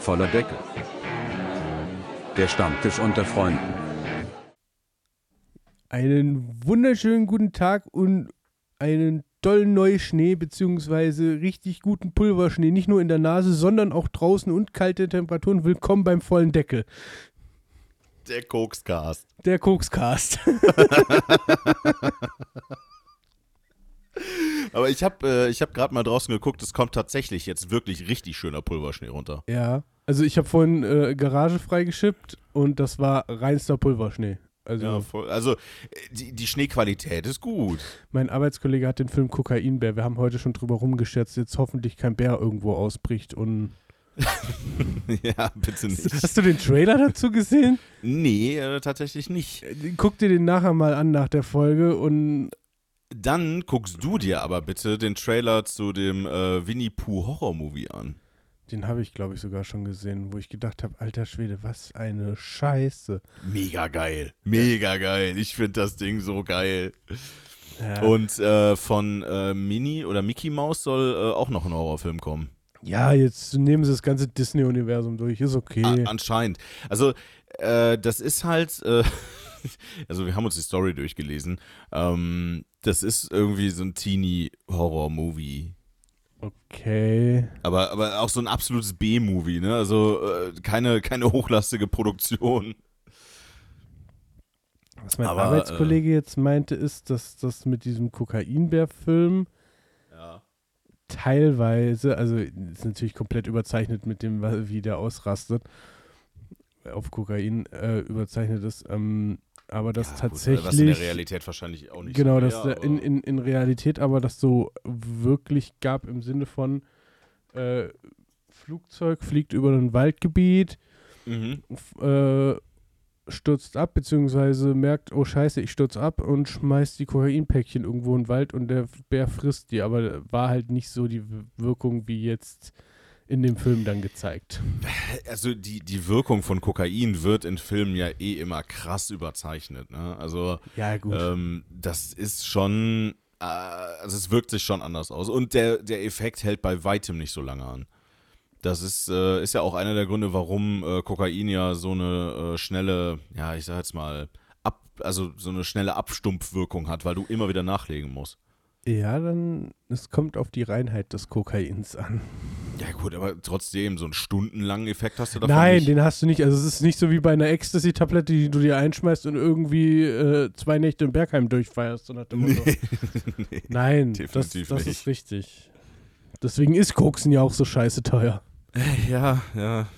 Voller Deckel. Der Stammtisch unter Freunden. Einen wunderschönen guten Tag und einen tollen Neuschnee beziehungsweise richtig guten Pulverschnee, nicht nur in der Nase, sondern auch draußen und kalte Temperaturen. Willkommen beim vollen Deckel. Der Kokscast. Der Kokscast. Aber ich habe äh, hab gerade mal draußen geguckt, es kommt tatsächlich jetzt wirklich richtig schöner Pulverschnee runter. ja, also ich habe vorhin äh, Garage freigeschippt und das war reinster Pulverschnee. Also Ja, voll, also äh, die, die Schneequalität ist gut. mein Arbeitskollege hat den Film Kokainbär. Wir haben heute schon drüber rumgescherzt, jetzt hoffentlich kein Bär irgendwo ausbricht und ja, bitte nicht. Hast du den Trailer dazu gesehen? Nee, äh, tatsächlich nicht. Guck dir den nachher mal an nach der Folge und Dann guckst du dir aber bitte den Trailer zu dem äh, Winnie Pooh Horror Movie an. den habe ich, glaube ich, sogar schon gesehen, wo ich gedacht habe, alter Schwede, was eine Scheiße. Mega geil. Mega geil. Ich finde das Ding so geil. Ja, Und äh, von äh, Minnie oder Mickey Mouse soll äh, auch noch ein Horrorfilm kommen. ja jetzt nehmen sie das ganze Disney-Universum durch, ist okay. A- anscheinend. Also, äh, das ist halt, äh, also wir haben uns die Story durchgelesen. Ähm, das ist irgendwie so ein Teenie-Horror-Movie. Okay. Aber, aber auch so ein absolutes B-Movie, ne? Also äh, keine, keine hochlastige Produktion. Was mein Aber, Arbeitskollege jetzt meinte, ist, dass das mit diesem Kokainbär-Film Ja. teilweise, also ist natürlich komplett überzeichnet mit dem, wie der ausrastet, auf Kokain äh, überzeichnet ist, ähm, aber das tatsächlich. was in der Realität wahrscheinlich auch nicht Genau, so das in, in, in Realität aber das so wirklich gab im Sinne von äh, Flugzeug fliegt über ein Waldgebiet, Mhm. äh, stürzt ab, beziehungsweise merkt, oh scheiße, ich stürze ab und schmeißt die Kokainpäckchen irgendwo in den Wald und der Bär frisst die, aber war halt nicht so die Wirkung wie jetzt in dem Film dann gezeigt. Also die, die Wirkung von Kokain wird in Filmen ja eh immer krass überzeichnet, ne? Also Ja, gut. Ähm, das ist schon, äh, also es wirkt sich schon anders aus. Und der, der Effekt hält bei weitem nicht so lange an. Das ist, äh, ist ja auch einer der Gründe, warum äh, Kokain ja so eine äh, schnelle, ja, ich sag jetzt mal, ab, also so eine schnelle Abstumpfwirkung hat, weil du immer wieder nachlegen musst. ja, dann, es kommt auf die Reinheit des Kokains an. Ja gut, aber trotzdem, so einen stundenlangen Effekt hast du davon Nein, nicht. den hast du nicht. Also es ist nicht so wie bei einer Ecstasy-Tablette, die du dir einschmeißt und irgendwie äh, zwei Nächte im Bergheim durchfeierst. So Motto. nee. Nein, das, definitiv das nicht. ist richtig. Deswegen ist Koksen ja auch so scheiße teuer. Ja, ja.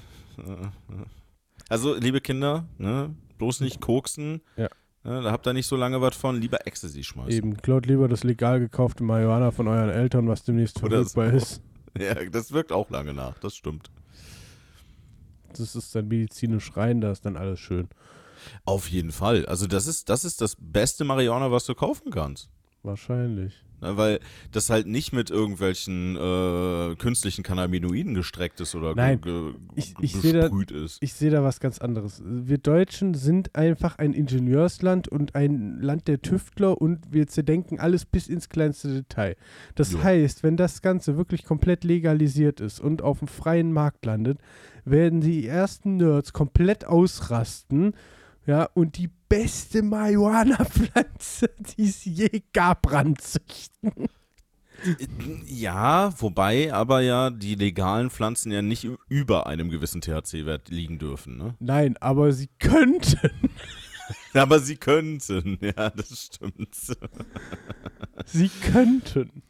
Also, liebe Kinder, ne, bloß nicht koksen. Ja. Ne, da habt ihr nicht so lange was von. Lieber Ecstasy schmeißen. Eben, klaut lieber das legal gekaufte Marihuana von euren Eltern, was demnächst verfügbar so. ist. Ja, das wirkt auch lange nach, das stimmt. Das ist dann medizinisch rein, da ist dann alles schön. Auf jeden Fall. Also, das ist, das ist das beste Marihuana, was du kaufen kannst. Wahrscheinlich. Ne, weil das halt nicht mit irgendwelchen äh, künstlichen Cannabinoiden gestreckt ist oder Nein, ge, ich- ich seh da- besprüht ist. Ich sehe da was ganz anderes. Wir Deutschen sind einfach ein Ingenieursland und ein Land der Tüftler und wir zerdenken alles bis ins kleinste Detail. Das Jo. heißt, wenn das Ganze wirklich komplett legalisiert ist und auf dem freien Markt landet, werden die ersten Nerds komplett ausrasten. Ja, und die beste Marihuana-Pflanze, die es je gab, ranzüchten. Ja, wobei aber ja die legalen Pflanzen ja nicht über einem gewissen THC-Wert liegen dürfen. Ne? Nein, aber sie könnten. Aber sie könnten, ja, das stimmt. Sie könnten.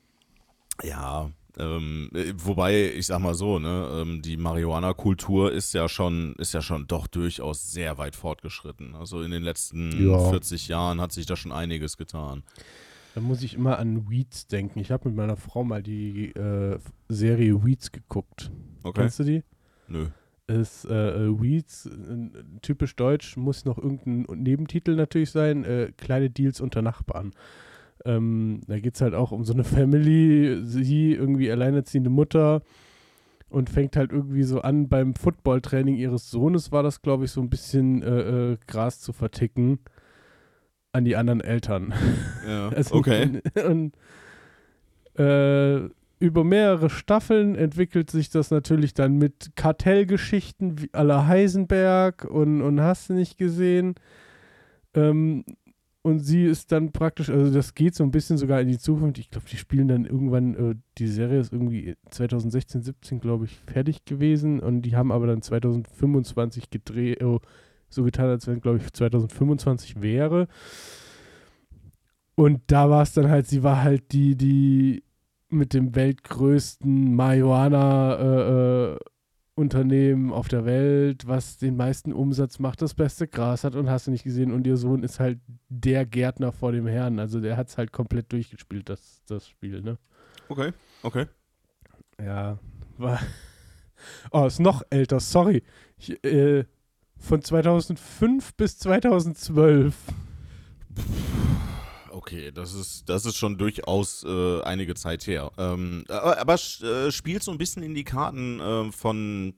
Ja, ähm, äh, wobei, ich sag mal so, ne, ähm, die Marihuana-Kultur ist ja schon, ist ja schon doch durchaus sehr weit fortgeschritten. Also in den letzten Ja. 40 Jahren hat sich da schon einiges getan. Da muss ich immer an Weeds denken. Ich habe mit meiner Frau mal die äh, Serie Weeds geguckt. Okay. Kennst du die? Nö. Ist äh, äh, Weeds, äh, typisch deutsch, muss noch irgendein Nebentitel natürlich sein. Äh, kleine Deals unter Nachbarn. Ähm, da geht es halt auch um so eine Family, sie irgendwie alleinerziehende Mutter und fängt halt irgendwie so an, beim Footballtraining ihres Sohnes war das, glaube ich, so ein bisschen äh, äh, Gras zu verticken an die anderen Eltern. Ja. Also, okay. Und, äh, über mehrere Staffeln entwickelt sich das natürlich dann mit Kartellgeschichten wie aller Heisenberg und, und hast du nicht gesehen. Ähm, und sie ist dann praktisch, also das geht so ein bisschen sogar in die Zukunft. Ich glaube, die spielen dann irgendwann, äh, die Serie ist irgendwie 2016, 17, glaube ich, fertig gewesen. Und die haben aber dann 2025 gedreht, äh, so getan, als wenn, glaube ich, 2025 wäre. Und da war es dann halt, sie war halt die, die mit dem weltgrößten Marihuana äh, äh, Unternehmen auf der Welt, was den meisten Umsatz macht, das beste Gras hat und hast du nicht gesehen. Und ihr Sohn ist halt der Gärtner vor dem Herrn. Also der hat es halt komplett durchgespielt, das, das Spiel, ne? Okay, okay. Ja, war. Oh, ist noch älter, sorry. Ich, äh, von 2005 bis 2012. Okay, das ist, das ist schon durchaus äh, einige Zeit her. Ähm, aber aber äh, spielt so ein bisschen in die Karten äh, von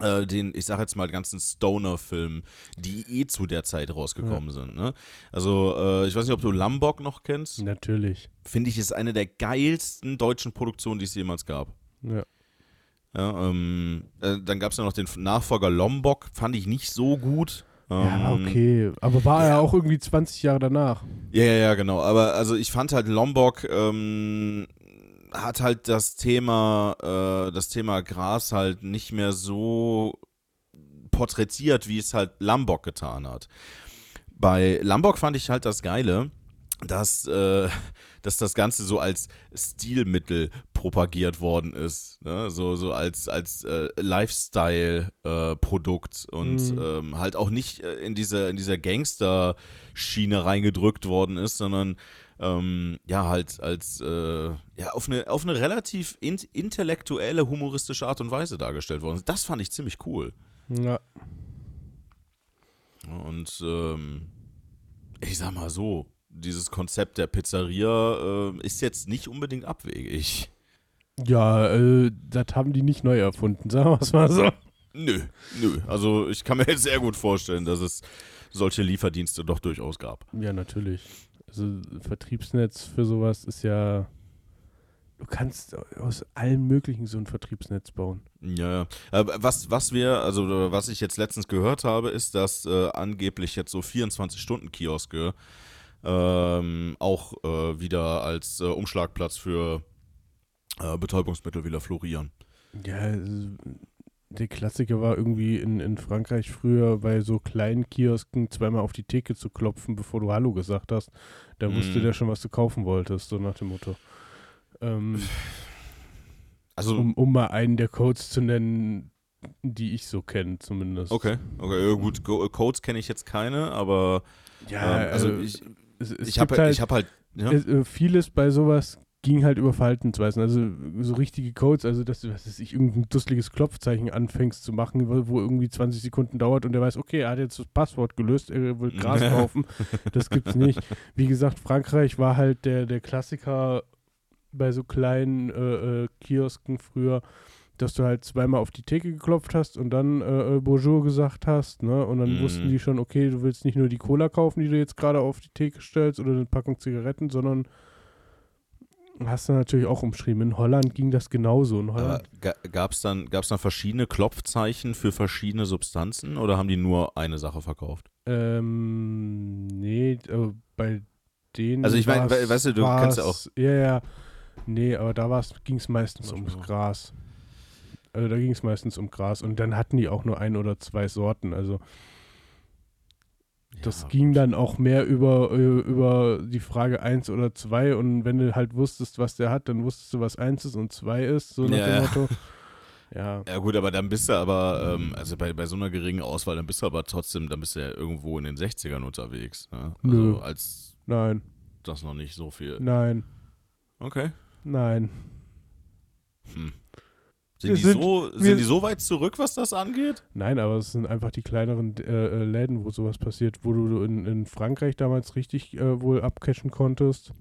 den, ich sag jetzt mal, ganzen Stoner-Filmen, die eh zu der Zeit rausgekommen sind. Ne? Also, äh, ich weiß nicht, ob du Lambok noch kennst. Natürlich. Finde ich, ist eine der geilsten deutschen Produktionen, die es jemals gab. Ja. Ja, ähm, äh, dann gab es ja noch den Nachfolger Lombok, fand ich nicht so gut. Ja, Ähm, okay. Aber war er auch irgendwie 20 Jahre danach. Ja, ja, ja, genau. Aber also ich fand halt Lombok ähm, hat halt das Thema, äh, das Thema Gras halt nicht mehr so porträtiert, wie es halt Lombok getan hat. Bei Lombok fand ich halt das Geile, dass, äh, dass das Ganze so als Stilmittel propagiert worden ist. Ne? So, so als, als äh, Lifestyle-Produkt und Mhm. ähm, halt auch nicht äh, in diese, in dieser Gangster-Schiene reingedrückt worden ist, sondern ähm, ja, halt als äh, ja, auf eine, auf eine relativ in, intellektuelle, humoristische Art und Weise dargestellt worden ist. Das fand ich ziemlich cool. Ja. Und ähm, ich sag mal so, dieses Konzept der Pizzeria äh, ist jetzt nicht unbedingt abwegig. Ja, äh, das haben die nicht neu erfunden, sagen wir es mal so. Nö, nö. Also ich kann mir jetzt sehr gut vorstellen, dass es solche Lieferdienste doch durchaus gab. Ja, natürlich. Also Vertriebsnetz für sowas ist ja. Du kannst aus allem Möglichen so ein Vertriebsnetz bauen. Ja, ja. Was, was wir, also was ich jetzt letztens gehört habe, ist, dass äh, angeblich jetzt so 24-Stunden-Kioske ähm, auch äh, wieder als äh, Umschlagplatz für äh, Betäubungsmittel wieder florieren. Ja, der Klassiker war irgendwie in, in Frankreich früher bei so kleinen Kiosken zweimal auf die Theke zu klopfen, bevor du Hallo gesagt hast. Da wusste Mhm. der schon, was du kaufen wolltest, so nach dem Motto. Ähm, Also, um, um mal einen der Codes zu nennen, die ich so kenne, zumindest. okay, okay, gut, Go Codes kenne ich jetzt keine, aber Ja, ähm, also äh, ich, es, es ich habe halt, halt, ich hab halt, ja, es, äh, vieles bei sowas ging halt über Verhaltensweisen. Also so richtige Codes, also dass du, was weiß ich, irgendein dusseliges Klopfzeichen anfängst zu machen, wo, wo irgendwie 20 Sekunden dauert und der weiß, okay, er hat jetzt das Passwort gelöst, er will Gras kaufen. Das gibt's nicht. Wie gesagt, Frankreich war halt der, der Klassiker bei so kleinen äh, äh, Kiosken früher, dass du halt zweimal auf die Theke geklopft hast und dann äh, äh, Bonjour gesagt hast, ne? Und dann Mhm. wussten die schon, okay, du willst nicht nur die Cola kaufen, die du jetzt gerade auf die Theke stellst oder eine Packung Zigaretten, sondern hast du natürlich auch umschrieben. In Holland ging das genauso. In Holland, gab es dann, gab's dann verschiedene Klopfzeichen für verschiedene Substanzen oder haben die nur eine Sache verkauft? ähm, nee, äh, bei denen. Also ich mein, war's- we- weißt du, du kannst ja war's- Ja, ja. Nee, aber da ging es meistens ums. Gras. Also da ging es meistens um Gras und dann hatten die auch nur ein oder zwei Sorten. Also das Ja, ging dann auch mehr über, äh, über die Frage 1 oder 2 und wenn du halt wusstest, was der hat, dann wusstest du, was 1 ist und 2 ist, so nach Ja, dem ja. Motto. Ja. Ja gut, aber dann bist du aber, ähm, also bei, bei so einer geringen Auswahl, dann bist du aber trotzdem, dann bist du ja irgendwo in den 60ern unterwegs. Ne? Also Nö. als Nein, das noch nicht so viel. nein, Okay. nein. Hm. Sind, die, sind- so, sind die so weit zurück, was das angeht? Nein, aber es sind einfach die kleineren äh, äh, Läden, wo sowas passiert, wo du in, in Frankreich damals richtig äh, wohl abcashen konntest.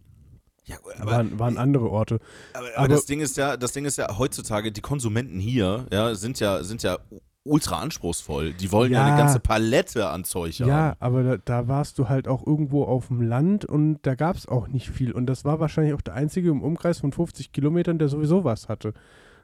Ja, waren, waren andere Orte. Aber, aber, Aber- das Ding ist ja, das Ding ist ja heutzutage, die Konsumenten hier, ja, sind ja, sind ja ultra anspruchsvoll. Die wollen ja, Ja. eine ganze Palette an Zeug Ja, haben. aber da, da warst du halt auch irgendwo auf dem Land und da gab es auch nicht viel. Und das war wahrscheinlich auch der einzige im Umkreis von 50 Kilometern, der sowieso was hatte.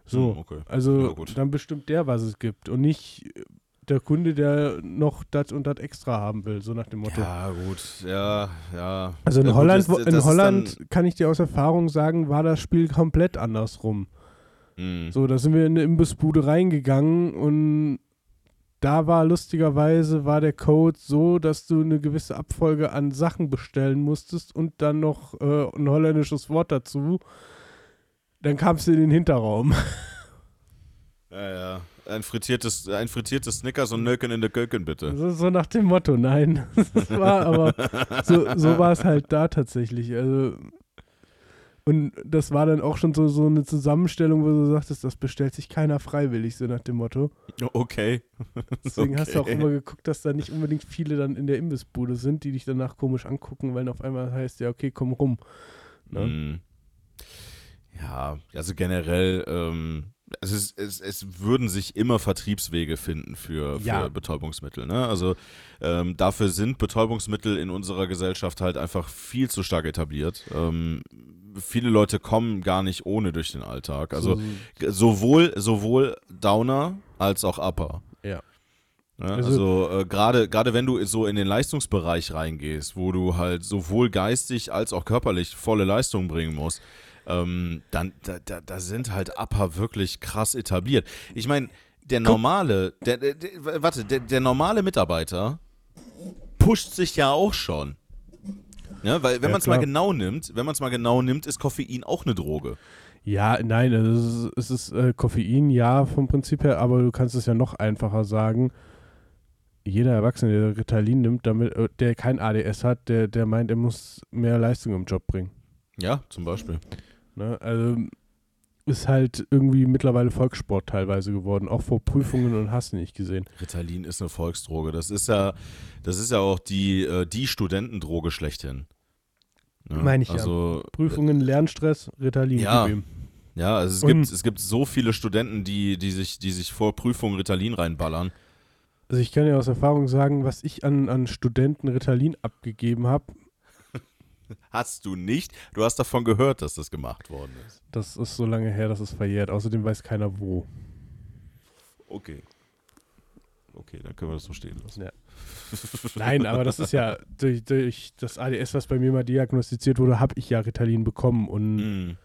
So, Hm, okay. also Ja, gut. dann bestimmt der, was es gibt und nicht äh, der Kunde, der noch das und das extra haben will, so nach dem Motto. Ja, gut, ja, ja. Also in Ja, gut, Holland, das- wo- das in Holland kann ich dir aus Erfahrung sagen, war das Spiel komplett andersrum. Hm. So, da sind wir in eine Imbissbude reingegangen und da war lustigerweise war der Code so, dass du eine gewisse Abfolge an Sachen bestellen musstest und dann noch äh, ein holländisches Wort dazu. Dann kamst du in den Hinterraum. Ja, ja. Ein frittiertes, ein frittiertes Snickers und Nöken in der Köken, bitte. So, so nach dem Motto, nein. Das war aber, so, so war es halt da tatsächlich. Also, und das war dann auch schon so, so eine Zusammenstellung, wo du sagtest, das bestellt sich keiner freiwillig, so nach dem Motto. Okay. Deswegen hast du auch Okay. immer geguckt, dass da nicht unbedingt viele dann in der Imbissbude sind, die dich danach komisch angucken, weil auf einmal heißt, ja, okay, komm rum. Ne? Hm. Ja, also generell, ähm, es, ist, es, es würden sich immer Vertriebswege finden für, für Ja. Betäubungsmittel. Ne? Also ähm, dafür sind Betäubungsmittel in unserer Gesellschaft halt einfach viel zu stark etabliert. Ähm, viele Leute kommen gar nicht ohne durch den Alltag. Also so, sowohl, sowohl Downer als auch Upper. Ja. Ja, Also- also äh, gerade gerade wenn du so in den Leistungsbereich reingehst, wo du halt sowohl geistig als auch körperlich volle Leistung bringen musst, ähm, dann da, da, da sind halt Upper wirklich krass etabliert. Ich meine, der normale, der, der, der, warte, der, der normale Mitarbeiter pusht sich ja auch schon. Ja, weil wenn Ja, man es mal genau nimmt, wenn man es mal genau nimmt, ist Koffein auch eine Droge. ja, nein, also es ist, es ist äh, Koffein, ja, vom Prinzip her, aber du kannst es ja noch einfacher sagen. Jeder Erwachsene, der Ritalin nimmt, damit, äh, der kein ADS hat, der, der meint, er muss mehr Leistung im Job bringen. Ja, zum Beispiel. Ne? Also ist halt irgendwie mittlerweile Volkssport teilweise geworden, auch vor Prüfungen und hast du nicht gesehen. Ritalin ist eine Volksdroge. Das ist ja, das ist ja auch die, äh, die Studentendroge schlechthin. Ne? Meine ich ja. also, Prüfungen, Lernstress, Ritalin. Ja. Ja, also es Und- gibt, es gibt so viele Studenten, die, die, sich, die sich vor Prüfungen Ritalin reinballern. Also ich kann ja aus Erfahrung sagen, was ich an, an Studenten Ritalin abgegeben habe, Hast du nicht? Du hast davon gehört, dass das gemacht worden ist. das ist so lange her, dass es verjährt. Außerdem weiß keiner wo. Okay. Okay, dann können wir das so stehen lassen. Ja. Nein, aber das ist ja durch, durch das ADS, was bei mir mal diagnostiziert wurde, habe ich ja Ritalin bekommen und Mhm.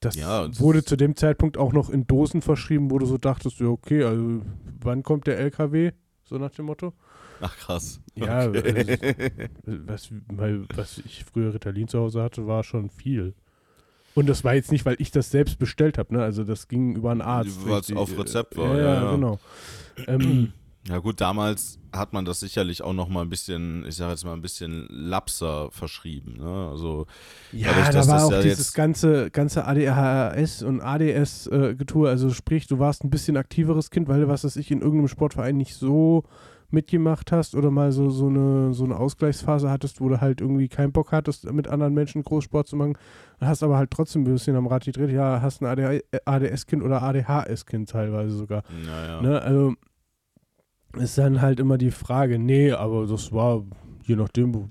das Ja, wurde zu dem Zeitpunkt auch noch in Dosen verschrieben, wo du so dachtest, ja okay, also wann kommt der LKW? So nach dem Motto. Ach krass. Ja, Okay. Was, weil, was ich früher Ritalin zu Hause hatte, war schon viel. Und das war jetzt nicht, weil ich das selbst bestellt habe, ne? Also das ging über einen Arzt. Weil es auf Rezept war, Ja, ja, ja, genau. Ähm, Ja gut, damals hat man das sicherlich auch noch mal ein bisschen, ich sage jetzt mal ein bisschen lapser verschrieben. Ne? Also ja, Dadurch, da war auch ja dieses ganze, ganze ADHS und ADS-Getue. also sprich, du warst ein bisschen aktiveres Kind, weil du, was weiß ich, in irgendeinem Sportverein nicht so mitgemacht hast oder mal so, so, eine, so eine Ausgleichsphase hattest, wo du halt irgendwie keinen Bock hattest, mit anderen Menschen Großsport zu machen, hast aber halt trotzdem ein bisschen am Rad gedreht, ja, hast ein ADS-Kind oder ADHS-Kind teilweise sogar. naja. Ne? Also ist dann halt immer die Frage, nee, aber das war, je nachdem,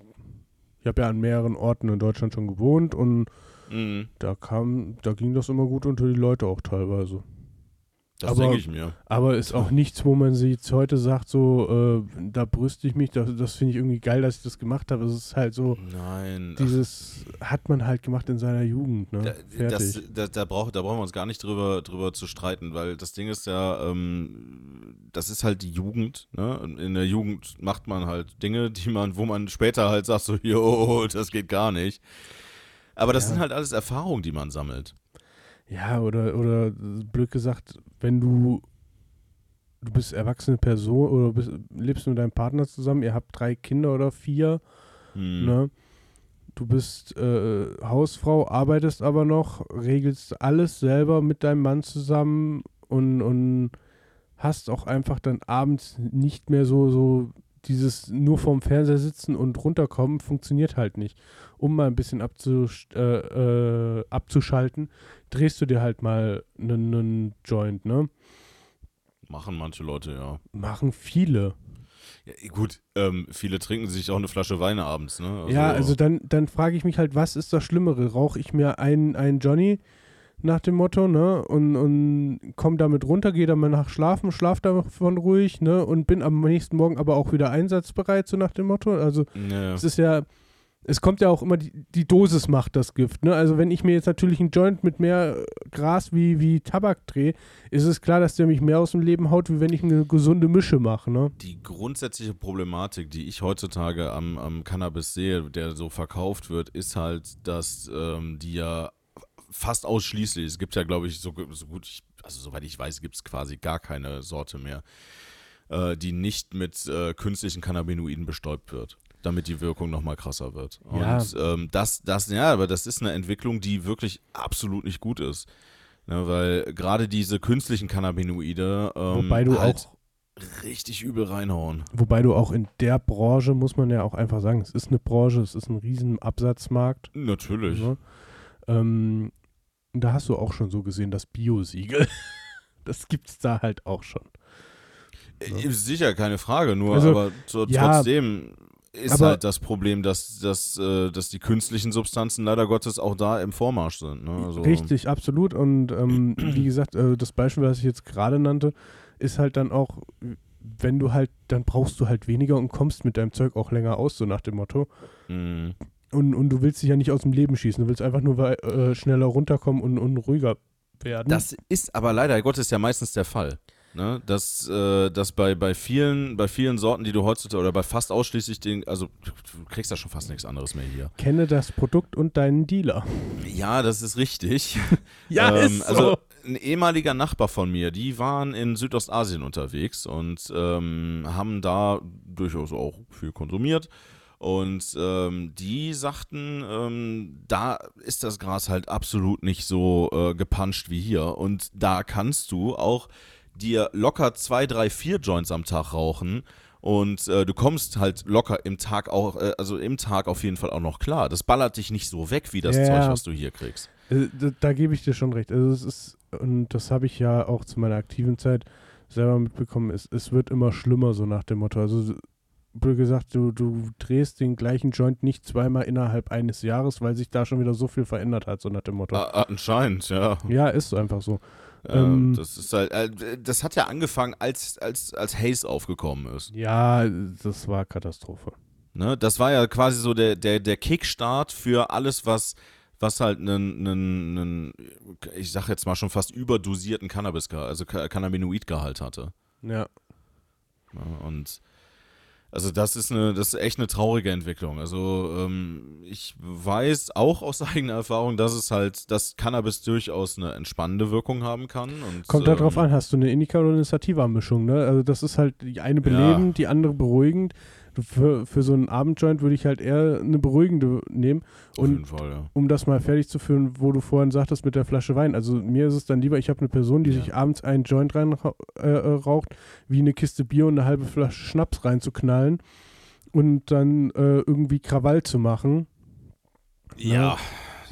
ich habe ja an mehreren Orten in Deutschland schon gewohnt und Mhm. da kam, da ging das immer gut unter die Leute auch teilweise. Das Aber- denke ich mir. Aber ist auch nichts, wo man sich jetzt heute sagt, so, äh, da brüste ich mich, das, das finde ich irgendwie geil, dass ich das gemacht habe. Es ist halt so, Nein. dieses hat man halt gemacht in seiner Jugend, ne? Da, das, da, da, brauch, da brauchen wir uns gar nicht drüber, drüber zu streiten, weil das Ding ist ja, ähm, das ist halt die Jugend. Ne? In der Jugend macht man halt Dinge, die man, wo man später halt sagt, so, jo, das geht gar nicht. Aber das Ja. sind halt alles Erfahrungen, die man sammelt. Ja, oder, oder blöd gesagt, wenn du, du bist erwachsene Person oder bist, lebst mit deinem Partner zusammen, ihr habt drei Kinder oder vier, Hm. ne? Du bist äh, Hausfrau, arbeitest aber noch, regelst alles selber mit deinem Mann zusammen und, und hast auch einfach dann abends nicht mehr so, so dieses nur vorm Fernseher sitzen und runterkommen, funktioniert halt nicht. Um mal ein bisschen abzusch äh, äh, abzuschalten, drehst du dir halt mal einen Joint, ne? Machen manche Leute, ja. Machen viele. ja gut, ähm, viele trinken sich auch eine Flasche Wein abends, ne? ja, also dann, dann frage ich mich halt, was ist das Schlimmere? Rauche ich mir einen, einen Johnny nach dem Motto, ne? Und, und komm damit runter, gehe dann mal nach schlafen, schlaf davon ruhig, ne? Und bin am nächsten Morgen aber auch wieder einsatzbereit, so nach dem Motto. Also ja, es ist ja, es kommt ja auch immer, die, die Dosis macht das Gift, ne? Also wenn ich mir jetzt natürlich einen Joint mit mehr Gras wie, wie Tabak drehe, ist es klar, dass der mich mehr aus dem Leben haut, wie wenn ich eine gesunde Mische mache, ne? die grundsätzliche Problematik, die ich heutzutage am, am Cannabis sehe, der so verkauft wird, ist halt, dass ähm, die ja fast ausschließlich, es gibt ja, glaube ich, so, so gut, ich, also soweit ich weiß, gibt es quasi gar keine Sorte mehr, äh, die nicht mit äh, künstlichen Cannabinoiden bestäubt wird, damit die Wirkung nochmal krasser wird. Ja. Und ähm, das, das, ja, aber das ist eine Entwicklung, die wirklich absolut nicht gut ist. Ne, weil gerade diese künstlichen Cannabinoide ähm, Wobei du halt auch richtig übel reinhauen. Wobei du auch in der Branche, muss man ja auch einfach sagen, es ist eine Branche, es ist ein riesen Absatzmarkt. Natürlich. Ne? Ähm, und da hast du auch schon so gesehen, das Bio-Siegel. Das gibt's da halt auch schon. Äh, Sicher, keine Frage, nur Also, aber so, ja, trotzdem ist aber- halt das Problem, dass, dass, äh, dass die künstlichen Substanzen leider Gottes auch da im Vormarsch sind. Ne? Also, Richtig, absolut. Und ähm, wie gesagt, äh, das Beispiel, was ich jetzt gerade nannte, ist halt dann auch, wenn du halt, dann brauchst du halt weniger und kommst mit deinem Zeug auch länger aus, so nach dem Motto. mh. Und, und du willst dich ja nicht aus dem Leben schießen, du willst einfach nur äh, schneller runterkommen und, und ruhiger werden. Das ist aber leider Gottes ja meistens der Fall. Ne? Dass, äh, dass bei, bei, vielen, bei vielen Sorten, die du heutzutage, oder bei fast ausschließlich den, also du kriegst da schon fast nichts anderes mehr hier. Kenne das Produkt und deinen Dealer. Ja, das ist richtig. Ja, ähm, ist so. Also ein ehemaliger Nachbar von mir, die waren in Südostasien unterwegs und ähm, haben da durchaus auch viel konsumiert. Und ähm, die sagten, ähm, da ist das Gras halt absolut nicht so äh, gepanscht wie hier. Und da kannst du auch dir locker zwei, drei, vier Joints am Tag rauchen. Und äh, du kommst halt locker im Tag auch, äh, also im Tag auf jeden Fall auch noch klar. Das ballert dich nicht so weg wie das Ja. Zeug, was du hier kriegst. Äh, Da, da gebe ich dir schon recht. Also es ist, und das habe ich ja auch zu meiner aktiven Zeit selber mitbekommen, es, es wird immer schlimmer, so nach dem Motto. Also blöd gesagt, du, du drehst den gleichen Joint nicht zweimal innerhalb eines Jahres, weil sich da schon wieder so viel verändert hat, so nach dem Motto. Ah, anscheinend, ja. Ja, ist einfach so. Ähm, das ist halt, äh, das hat ja angefangen, als, als, als Haze aufgekommen ist. Ja, das war Katastrophe. Ne? Das war ja quasi so der, der, der Kickstart für alles, was, was halt einen, einen, einen, ich sag jetzt mal schon fast überdosierten Cannabis, also Ca- Cannabinoidgehalt hatte. Ja, und also das ist eine, das ist echt eine traurige Entwicklung. Also ähm, ich weiß auch aus eigener Erfahrung, dass es halt, dass Cannabis durchaus eine entspannende Wirkung haben kann. Und, Kommt halt drauf ähm, an, hast du eine Indica oder eine Sativa-Mischung, ne? Also das ist halt die eine Ja. belebend, die andere beruhigend. Für, für so einen Abendjoint würde ich halt eher eine beruhigende nehmen. Auf Und jeden Fall, ja. um das mal fertig zu führen, wo du vorhin sagtest mit der Flasche Wein. Also mir ist es dann lieber, ich habe eine Person, die Ja. sich abends einen Joint rein äh, äh, raucht, wie eine Kiste Bier und eine halbe Flasche Schnaps reinzuknallen und dann äh, irgendwie Krawall zu machen Ja.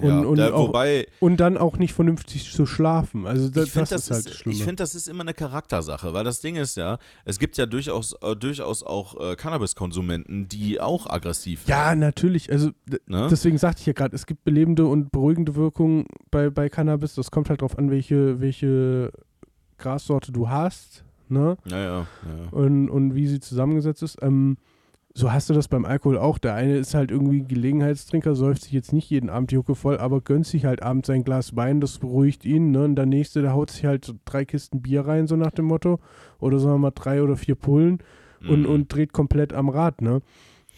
Und- ja. und da, auch- wobei, und dann auch nicht vernünftig zu schlafen. Also da, ich finde, das, das, ist halt ist, das Schlimme. ich find, das ist immer eine Charaktersache, weil das Ding ist ja, es gibt ja durchaus, äh, durchaus auch äh, Cannabiskonsumenten, die auch aggressiv ja, natürlich. Also Ne? deswegen sagte ich ja gerade, es gibt belebende und beruhigende Wirkungen bei, bei Cannabis. Das kommt halt drauf an, welche, welche Grassorte du hast. Ne? ja, ja, ja. und, und wie sie zusammengesetzt ist. Ähm, so hast du das beim Alkohol auch. Der eine ist halt irgendwie Gelegenheitstrinker, säuft sich jetzt nicht jeden Abend die Hucke voll, aber gönnt sich halt abends sein Glas Wein, das beruhigt ihn. Ne? Und der nächste, der haut sich halt drei Kisten Bier rein, so nach dem Motto. Oder sagen wir mal drei oder vier Pullen und, Mhm. und dreht komplett am Rad. Ne?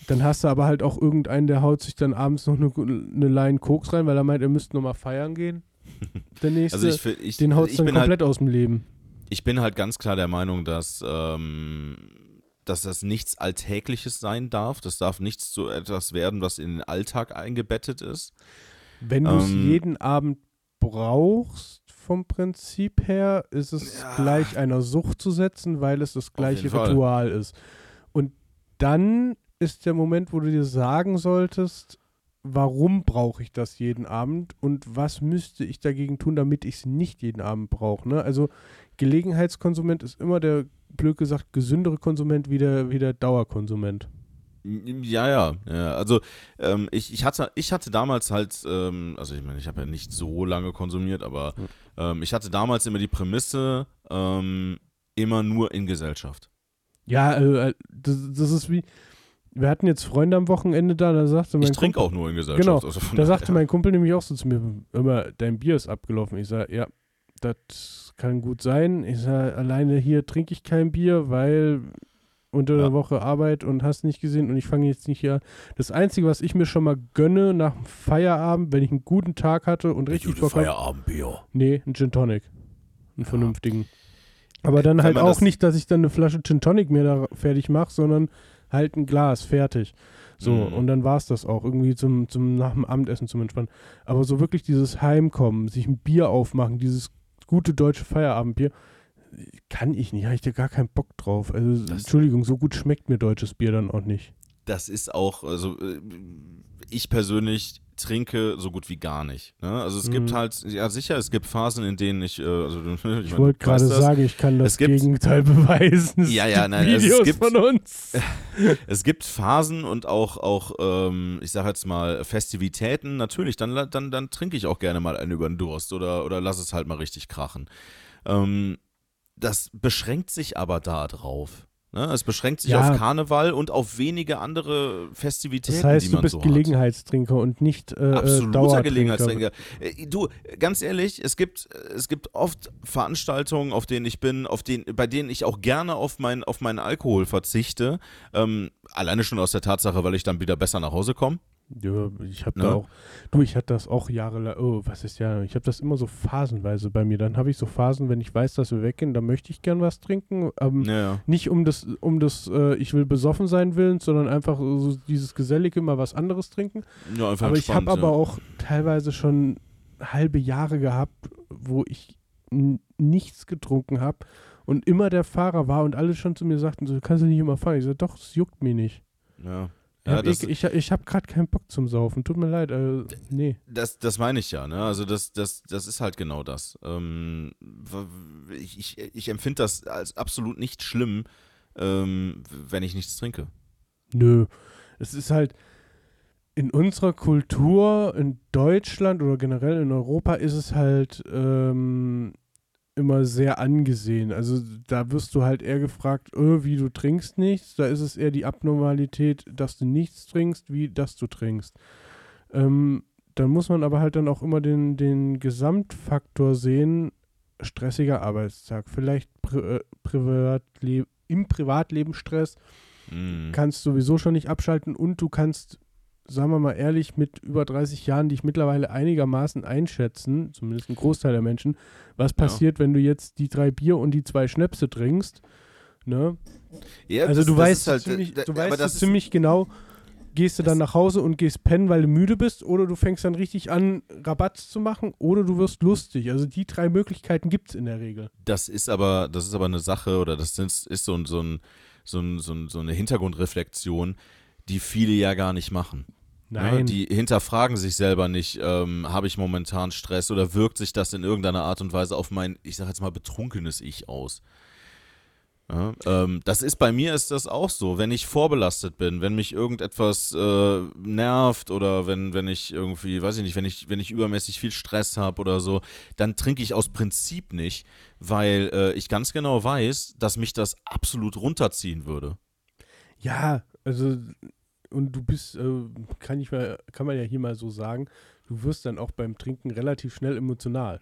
Dann hast du aber halt auch irgendeinen, der haut sich dann abends noch eine, eine Line Koks rein, weil er meint, er müsste nochmal feiern gehen. Der nächste, also ich, ich, den haut ich dann halt komplett aus dem Leben. ich bin halt ganz klar der Meinung, dass, ähm, dass das nichts Alltägliches sein darf. Das darf nichts so etwas werden, was in den Alltag eingebettet ist. Wenn du es Ähm, jeden Abend brauchst, vom Prinzip her, ist es Ja. gleich einer Sucht zu setzen, weil es das gleiche jeden Fall. Ritual ist. Und dann ist der Moment, wo du dir sagen solltest, warum brauche ich das jeden Abend und was müsste ich dagegen tun, damit ich es nicht jeden Abend brauche. Ne? Also Gelegenheitskonsument ist immer der, blöd gesagt, gesündere Konsument wie der, wie der Dauerkonsument. Ja, ja, ja. Also ähm, ich, ich, hatte, ich hatte damals halt, ähm, also ich meine, ich habe ja nicht so lange konsumiert, aber ähm, ich hatte damals immer die Prämisse, ähm, immer nur in Gesellschaft. Ja, äh, das, das ist wie, wir hatten jetzt Freunde am Wochenende da, da sagte mein Ich trinke Kumpel, auch nur in Gesellschaft. Genau, also da sagte daher. mein Kumpel nämlich auch so zu mir, immer, dein Bier ist abgelaufen. Ich sage, ja, das kann gut sein. Ich sage, alleine hier trinke ich kein Bier, weil unter Ja. der Woche Arbeit und hast nicht gesehen und ich fange jetzt nicht hier. Das Einzige, was ich mir schon mal gönne nach dem Feierabend, wenn ich einen guten Tag hatte und richtig Bock Feierabendbier. nee, einen Gin Tonic. Einen Ja. vernünftigen. Aber dann halt auch das- nicht, dass ich dann eine Flasche Gin Tonic mir da fertig mache, sondern halt ein Glas, fertig. So, Mhm. und dann war es das auch, irgendwie zum, zum nach dem Abendessen zum Entspannen. Aber so wirklich dieses Heimkommen, sich ein Bier aufmachen, dieses gute deutsche Feierabendbier, kann ich nicht, habe ich da gar keinen Bock drauf. Also, Das- Entschuldigung, so gut schmeckt mir deutsches Bier dann auch nicht. Das ist auch, also äh, ich persönlich trinke so gut wie gar nicht. Ne? Also es gibt Mhm. halt, ja sicher, es gibt Phasen, in denen ich, äh, also ich, Ich wollte gerade sagen, ich kann das Es gibt- Gegenteil beweisen. Es Ja, ja, gibt nein, es Videos gibt- von uns. Es gibt Phasen und auch, auch ähm, ich sage jetzt mal, Festivitäten. Natürlich, dann, dann, dann trinke ich auch gerne mal einen über den Durst oder, oder lass es halt mal richtig krachen. Ähm, das beschränkt sich aber da drauf. Ne? Es beschränkt sich Ja. auf Karneval und auf wenige andere Festivitäten, Das heißt, die du man bist so hat. Gelegenheitstrinker und nicht äh, äh, Absoluter. Gelegenheitstrinker. Äh, Du, ganz ehrlich, es gibt, es gibt oft Veranstaltungen, auf denen ich bin, auf denen, bei denen ich auch gerne auf, mein, auf meinen Alkohol verzichte. Ähm, alleine schon aus der Tatsache, weil ich dann wieder besser nach Hause komme. Ja, ich habe Ne? da auch, du, ich hatte das auch jahrelang, oh, was ist ja, ich habe das immer so phasenweise bei mir. Dann habe ich so Phasen, wenn ich weiß, dass wir weggehen, dann möchte ich gern was trinken. Ähm, Ja, ja. Nicht um das, um das, äh, ich will besoffen sein willens, sondern einfach so dieses Gesellige mal was anderes trinken. ja einfach aber ich habe aber auch teilweise schon halbe Jahre gehabt, wo ich nichts getrunken habe und immer der Fahrer war und alle schon zu mir sagten, so, du kannst du nicht immer fahren. Ich so, doch, es juckt mich nicht. Ja. Ich Ja, habe das, ich, ich hab gerade keinen Bock zum Saufen. Tut mir leid. Äh, nee. das, das meine ich ja, ne? Also das, das, das ist halt genau das. Ähm, ich, ich, ich empfinde das als absolut nicht schlimm, ähm, wenn ich nichts trinke. Nö. Es ist halt in unserer Kultur, in Deutschland oder generell in Europa, ist es halt ähm, immer sehr angesehen. Also da wirst du halt eher gefragt, äh, wie du trinkst nichts. Da ist es eher die Abnormalität, dass du nichts trinkst, wie dass du trinkst. Ähm, dann muss man aber halt dann auch immer den, den Gesamtfaktor sehen. Stressiger Arbeitstag, vielleicht Pri äh, Privatle im Privatleben Stress, Mhm. kannst sowieso schon nicht abschalten und du kannst, sagen wir mal ehrlich, mit über 30 Jahren, die ich mittlerweile einigermaßen einschätzen, zumindest ein Großteil der Menschen, was passiert, wenn du jetzt die drei Bier und die zwei Schnäpse trinkst. Ne? Ja, Also das- du das weißt, halt, ziemlich, äh, du aber weißt das ziemlich genau, gehst du dann nach Hause und gehst pennen, weil du müde bist, oder du fängst dann richtig an, Rabatt zu machen, oder du wirst lustig. Also die drei Möglichkeiten gibt es in der Regel. Das ist aber, das ist aber eine Sache oder das ist, ist so, so, ein, so, ein, so, ein, so eine Hintergrundreflexion, die viele ja gar nicht machen. Ja, Nein. die hinterfragen sich selber nicht, ähm, habe ich momentan Stress oder wirkt sich das in irgendeiner Art und Weise auf mein, ich sage jetzt mal, betrunkenes Ich aus. Ja, ähm, das ist bei mir ist das auch so, wenn ich vorbelastet bin, wenn mich irgendetwas äh, nervt oder wenn, wenn ich irgendwie, weiß ich nicht, wenn ich, wenn ich übermäßig viel Stress habe oder so, dann trinke ich aus Prinzip nicht, weil äh, ich ganz genau weiß, dass mich das absolut runterziehen würde. Ja, also und du bist, äh, kann ich mal, kann man ja hier mal so sagen, du wirst dann auch beim Trinken relativ schnell emotional.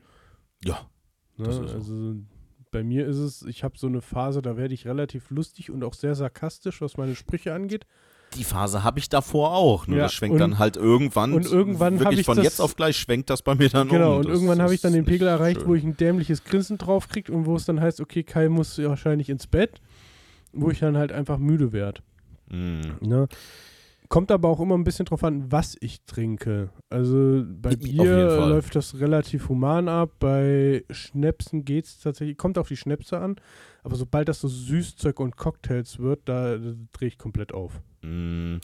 Ja. Ne? Also bei mir ist es, ich habe so eine Phase, da werde ich relativ lustig und auch sehr sarkastisch, was meine Sprüche angeht. Die Phase habe ich davor auch. Nur Ja, das schwenkt und- dann halt irgendwann. und irgendwann wirklich ich von das- jetzt auf gleich schwenkt das bei mir dann um. genau, und Das irgendwann habe ich dann den Pegel erreicht, schön. wo ich ein dämliches Grinsen drauf kriege und wo es dann heißt, okay, Kai muss wahrscheinlich ins Bett, wo ich dann halt einfach müde werde. Mm. Ne? Kommt aber auch immer ein bisschen drauf an, was ich trinke. Also bei Bier läuft das relativ human ab, bei Schnäpsen geht es tatsächlich, kommt auf die Schnäpse an, aber sobald das so Süßzeug und Cocktails wird, da, da drehe ich komplett auf. Mm.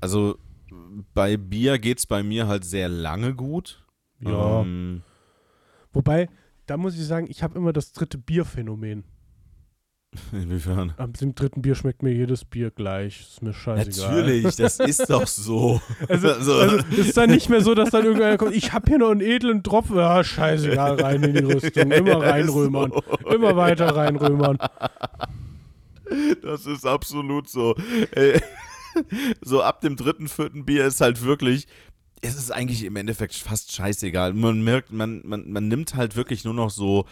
Also bei Bier geht es bei mir halt sehr lange gut. Ja. Ähm, Wobei, da muss ich sagen, ich habe immer das dritte Bierphänomen. Inwiefern? Ab dem dritten Bier schmeckt mir jedes Bier gleich. Ist mir scheißegal. Natürlich, das ist doch so. Also, also ist dann nicht mehr so, dass dann irgendwer kommt, ich habe hier noch einen edlen Tropfen. Ja, scheißegal, rein in die Rüstung. Immer reinrömern. So. Immer weiter reinrömern. Das ist absolut so. So ab dem dritten, vierten Bier ist halt wirklich, es ist eigentlich im Endeffekt fast scheißegal. Man merkt, man, man, man nimmt halt wirklich nur noch so,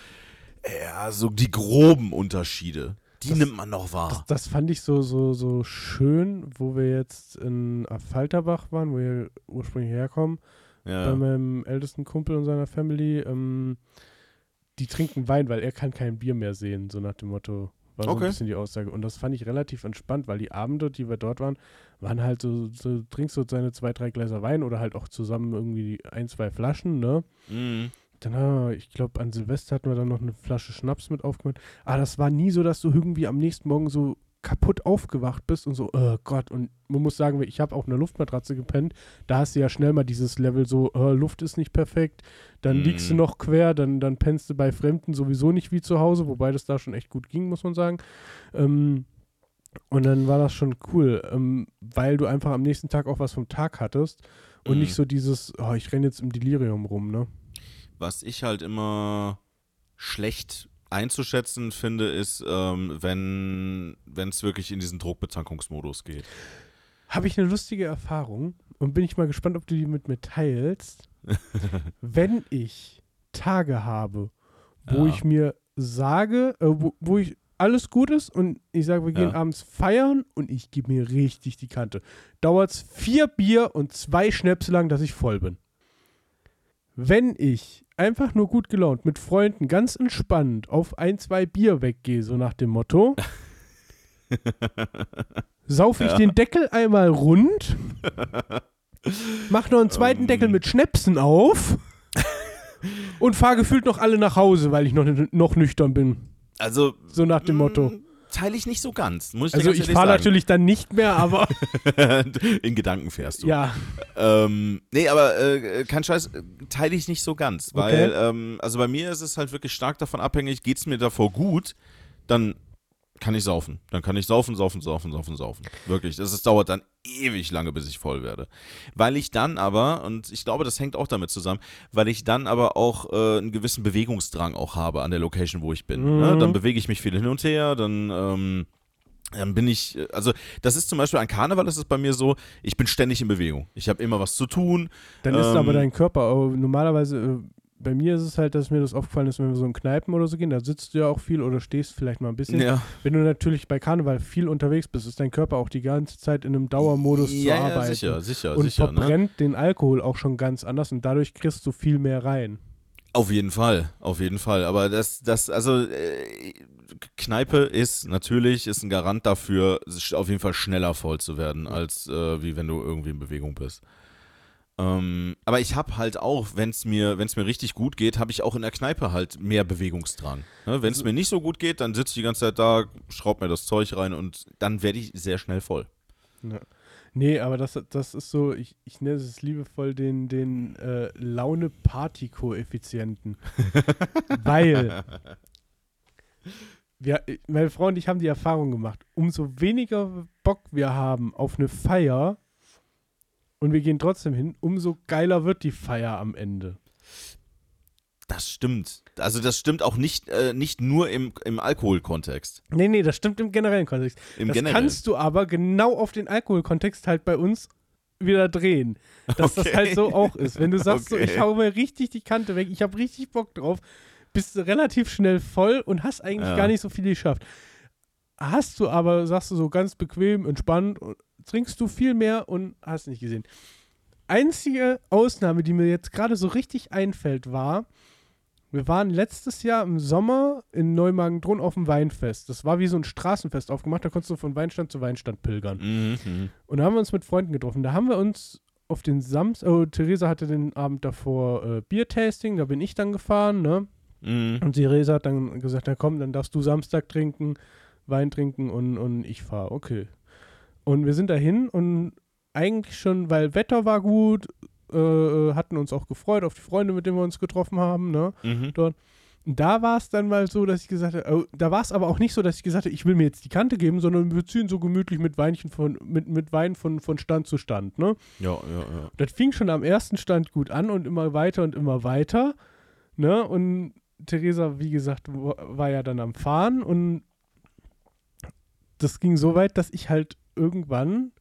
ja, so die groben Unterschiede. Die Das- nimmt man noch wahr. Das, das fand ich so, so, so schön, wo wir jetzt in Falterbach waren, wo wir ursprünglich herkommen, bei ja. meinem ältesten Kumpel und seiner Family. Ähm, die trinken Wein, weil er kann kein Bier mehr sehen, so nach dem Motto. War so Okay. ein bisschen die Aussage. Und das fand ich relativ entspannt, weil die Abende, die wir dort waren, waren halt so, so trinkst du seine zwei, drei Gläser Wein oder halt auch zusammen irgendwie ein, zwei Flaschen, ne? Mhm. Dann haben wir, ich glaube, an Silvester hatten wir dann noch eine Flasche Schnaps mit aufgemacht. Aber das war nie so, dass du irgendwie am nächsten Morgen so kaputt aufgewacht bist und so, oh Gott. Und man muss sagen, ich habe auf einer Luftmatratze gepennt. Da hast du ja schnell mal dieses Level so, oh, Luft ist nicht perfekt. Dann liegst du noch quer, dann, dann pennst du bei Fremden sowieso nicht wie zu Hause, wobei das da schon echt gut ging, muss man sagen. Ähm, und dann war das schon cool, ähm, weil du einfach am nächsten Tag auch was vom Tag hattest und Mhm. nicht so dieses, oh, ich renne jetzt im Delirium rum, ne? Was ich halt immer schlecht einzuschätzen finde, ist, ähm, wenn es wirklich in diesen Druckbetankungsmodus geht. Habe ich eine lustige Erfahrung und bin ich mal gespannt, ob du die mit mir teilst. Wenn ich Tage habe, wo Ja. ich mir sage, äh, wo, wo ich alles gut ist und ich sage, wir gehen Ja. abends feiern und ich gebe mir richtig die Kante. Dauert es vier Bier und zwei Schnäpse lang, dass ich voll bin. Wenn ich einfach nur gut gelaunt mit Freunden ganz entspannt auf ein, zwei Bier weggehe, so nach dem Motto, saufe ich Ja. den Deckel einmal rund, mach noch einen zweiten Ähm. Deckel mit Schnäpsen auf und fahre gefühlt noch alle nach Hause, weil ich noch, noch nüchtern bin. Also, So nach dem Motto. Teile ich nicht so ganz. Muss ich Also ich fahre natürlich dann nicht mehr, aber. In Gedanken fährst du. ja. Ähm, nee, aber äh, kein Scheiß, teile ich nicht so ganz. Weil, Okay. ähm, also bei mir ist es halt wirklich stark davon abhängig, geht es mir davor gut, dann kann ich saufen. Dann kann ich saufen, saufen, saufen, saufen, saufen. Wirklich. Das ist, dauert dann ewig lange, bis ich voll werde. Weil ich dann aber, und ich glaube, das hängt auch damit zusammen, weil ich dann aber auch äh, einen gewissen Bewegungsdrang auch habe an der Location, wo ich bin. Ne? Mhm. Dann bewege ich mich viel hin und her, dann ähm, dann bin ich, äh, also das ist zum Beispiel an Karneval ist es bei mir so, ich bin ständig in Bewegung. Ich habe immer was zu tun. Dann ist Ähm. aber dein Körper, aber normalerweise, äh, bei mir ist es halt, dass mir das aufgefallen ist, wenn wir so in Kneipen oder so gehen, da sitzt du ja auch viel oder stehst vielleicht mal ein bisschen. Ja, Wenn du natürlich bei Karneval viel unterwegs bist, ist dein Körper auch die ganze Zeit in einem Dauermodus zu ja, ja arbeiten. sicher, sicher, und sicher. Ne? verbrennt den Alkohol auch schon ganz anders und dadurch kriegst du viel mehr rein. Auf jeden Fall, auf jeden Fall. Aber das, das, also äh, Kneipe ist natürlich ist ein Garant dafür, auf jeden Fall schneller voll zu werden, als äh, wie wenn du irgendwie in Bewegung bist. Ähm, aber ich habe halt auch, wenn es mir, wenn's mir richtig gut geht, habe ich auch in der Kneipe halt mehr Bewegungsdrang. Ne? Wenn es Also mir nicht so gut geht, dann sitze ich die ganze Zeit da, schraub mir das Zeug rein und dann werde ich sehr schnell voll. Ja. Nee, aber das, das ist so, ich, ich nenne es liebevoll den, den äh, Laune-Party-Koeffizienten. Weil wir, meine Frau und ich haben die Erfahrung gemacht, umso weniger Bock wir haben auf eine Feier und wir gehen trotzdem hin, umso geiler wird die Feier am Ende. Das stimmt. Also das stimmt auch nicht, äh, nicht nur im, im Alkoholkontext. Nee, nee, das stimmt im generellen Kontext. Im das generellen. kannst du aber genau auf den Alkoholkontext halt bei uns wieder drehen. Dass das Okay. halt so auch ist. Wenn du sagst, so, Okay. ich hau mir richtig die Kante weg, ich habe richtig Bock drauf, bist du relativ schnell voll und hast eigentlich Ja. gar nicht so viel geschafft. Hast du aber, sagst du so ganz bequem, entspannt, und trinkst du viel mehr und hast nicht gesehen. Einzige Ausnahme, die mir jetzt gerade so richtig einfällt, war, wir waren letztes Jahr im Sommer in Neumagen-Dron auf dem Weinfest. Das war wie so ein Straßenfest aufgemacht, da konntest du von Weinstand zu Weinstand pilgern. Mhm, mhm. Und da haben wir uns mit Freunden getroffen. Da haben wir uns auf den Samstag, oh, Theresa hatte den Abend davor äh, Biertasting, da bin ich dann gefahren, ne? Mhm. Und Theresa hat dann gesagt, na komm, dann darfst du Samstag trinken, Wein trinken und, und ich fahre. Okay. Und wir sind dahin und eigentlich schon, weil Wetter war gut, äh, hatten uns auch gefreut auf die Freunde, mit denen wir uns getroffen haben, ne? Mhm. da war es dann mal so, dass ich gesagt habe, oh, da war es aber auch nicht so, dass ich gesagt habe, ich will mir jetzt die Kante geben, sondern wir ziehen so gemütlich mit Weinchen von, mit, mit Wein von, von Stand zu Stand, ne? Ja, ja, ja. Das fing schon am ersten Stand gut an und immer weiter und immer weiter, ne? Und Theresa, wie gesagt, wa- war ja dann am Fahren und das ging so weit, dass ich halt irgendwann,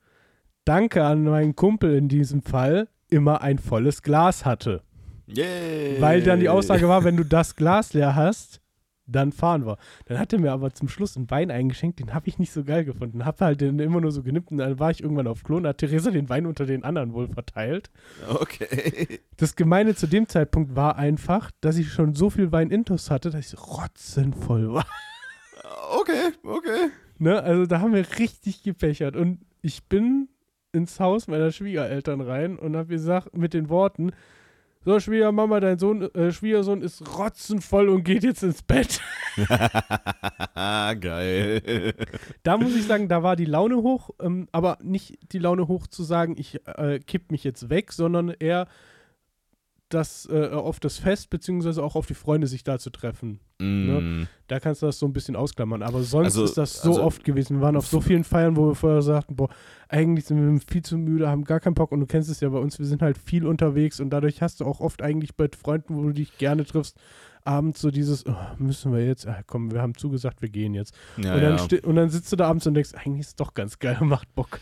danke an meinen Kumpel in diesem Fall, immer ein volles Glas hatte. Yay. Weil dann die Aussage war, wenn du das Glas leer hast, dann fahren wir. Dann hat er mir aber zum Schluss einen Wein eingeschenkt, den habe ich nicht so geil gefunden. Hab halt den immer nur so genippt und dann war ich irgendwann auf Klo und hat Theresa den Wein unter den anderen wohl verteilt. Okay. Das Gemeine zu dem Zeitpunkt war einfach, dass ich schon so viel Wein intus hatte, dass ich rotzenvoll war. Okay, okay. Ne? Also da haben wir richtig gepechert. Und ich bin ins Haus meiner Schwiegereltern rein und habe gesagt mit den Worten, so Schwiegermama, dein Sohn, äh, Schwiegersohn ist rotzenvoll und geht jetzt ins Bett. Geil. Da muss ich sagen, da war die Laune hoch, ähm, aber nicht die Laune hoch zu sagen, ich äh, kipp mich jetzt weg, sondern eher das äh, auf das Fest, beziehungsweise auch auf die Freunde sich da zu treffen. Mm. Da kannst du das so ein bisschen ausklammern. Aber sonst Also- ist das so also- oft gewesen. Wir waren auf so vielen Feiern, wo wir vorher sagten, boah, eigentlich sind wir viel zu müde, haben gar keinen Bock. Und du kennst es ja bei uns, wir sind halt viel unterwegs und dadurch hast du auch oft eigentlich bei Freunden, wo du dich gerne triffst, abends so dieses, oh, müssen wir jetzt, ah, komm, wir haben zugesagt, wir gehen jetzt. Ja, und, dann ja. und dann sitzt du da abends und denkst, eigentlich ist es doch ganz geil, macht Bock.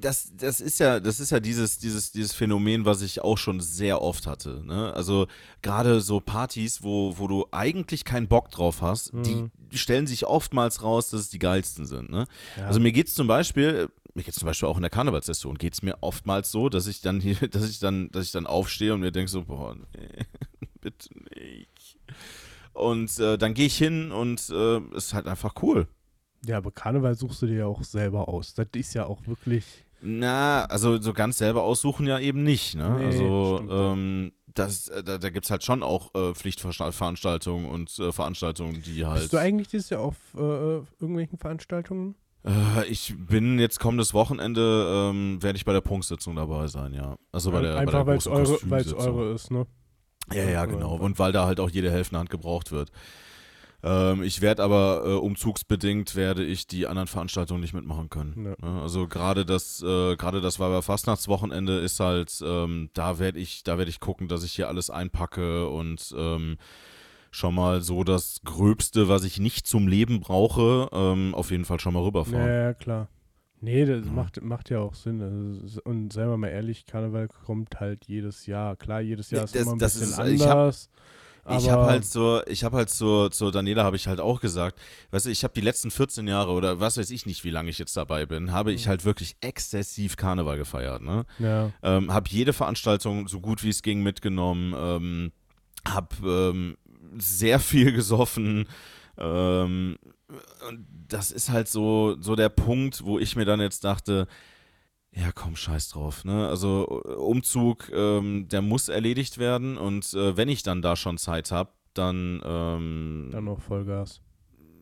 Das, das ist ja, das ist ja dieses, dieses, dieses Phänomen, was ich auch schon sehr oft hatte. Ne? Also gerade so Partys, wo, wo du eigentlich keinen Bock drauf hast, Mhm. die stellen sich oftmals raus, dass es die geilsten sind. Ne? Ja. Also mir geht es zum Beispiel, mir geht es zum Beispiel auch in der Karnevalssession, geht es mir oftmals so, dass ich dann hier, dass ich dann, dass ich dann aufstehe und mir denke so, boah, nee, bitte nicht. Und äh, dann gehe ich hin und äh, es ist halt einfach cool. Ja, aber Karneval suchst du dir ja auch selber aus. Das ist ja auch wirklich. Na, also so ganz selber aussuchen ja eben nicht. Ne? Nee, also ähm, das, äh, da, da gibt es halt schon auch äh, Pflichtveranstaltungen und äh, Veranstaltungen, die halt. Bist du eigentlich dieses Jahr auf äh, irgendwelchen Veranstaltungen? äh, ich bin jetzt kommendes Wochenende, ähm, werde ich bei der Prunksitzung dabei sein, ja. Also bei der, bei der Einfach weil es eure, ist, ne? Ja, ja, Ja, genau. Und weil da halt auch jede helfende Hand gebraucht wird. Ähm, ich werde aber äh, umzugsbedingt werde ich die anderen Veranstaltungen nicht mitmachen können. Ja. Ja, also gerade das, äh, gerade das Weiber Fastnachtswochenende ist halt, ähm, da werde ich, da werde ich gucken, dass ich hier alles einpacke und ähm, schon mal so das Gröbste, was ich nicht zum Leben brauche, ähm, auf jeden Fall schon mal Ja, rüberfahren. ja, klar. Nee, das Ja. macht, macht ja auch Sinn. Also, und seien wir mal ehrlich, Karneval kommt halt jedes Jahr. Klar, jedes Jahr ist das- immer ein bisschen ist- ich hab- anders. Ich aber- habe halt so, ich habe halt so, zur Daniela habe ich halt auch gesagt, weißt du, ich habe die letzten 14 Jahre oder was weiß ich nicht, wie lange ich jetzt dabei bin, habe Mhm. ich halt wirklich exzessiv Karneval gefeiert, ne? Ja. Ähm, habe jede Veranstaltung so gut wie es ging mitgenommen, ähm, habe ähm, sehr viel gesoffen. Ähm, das ist halt so, so der Punkt, wo ich mir dann jetzt dachte, ja, komm, scheiß drauf. Ne? Also Umzug, ähm, der muss erledigt werden und äh, wenn ich dann da schon Zeit habe, dann, ähm, Dann noch Vollgas.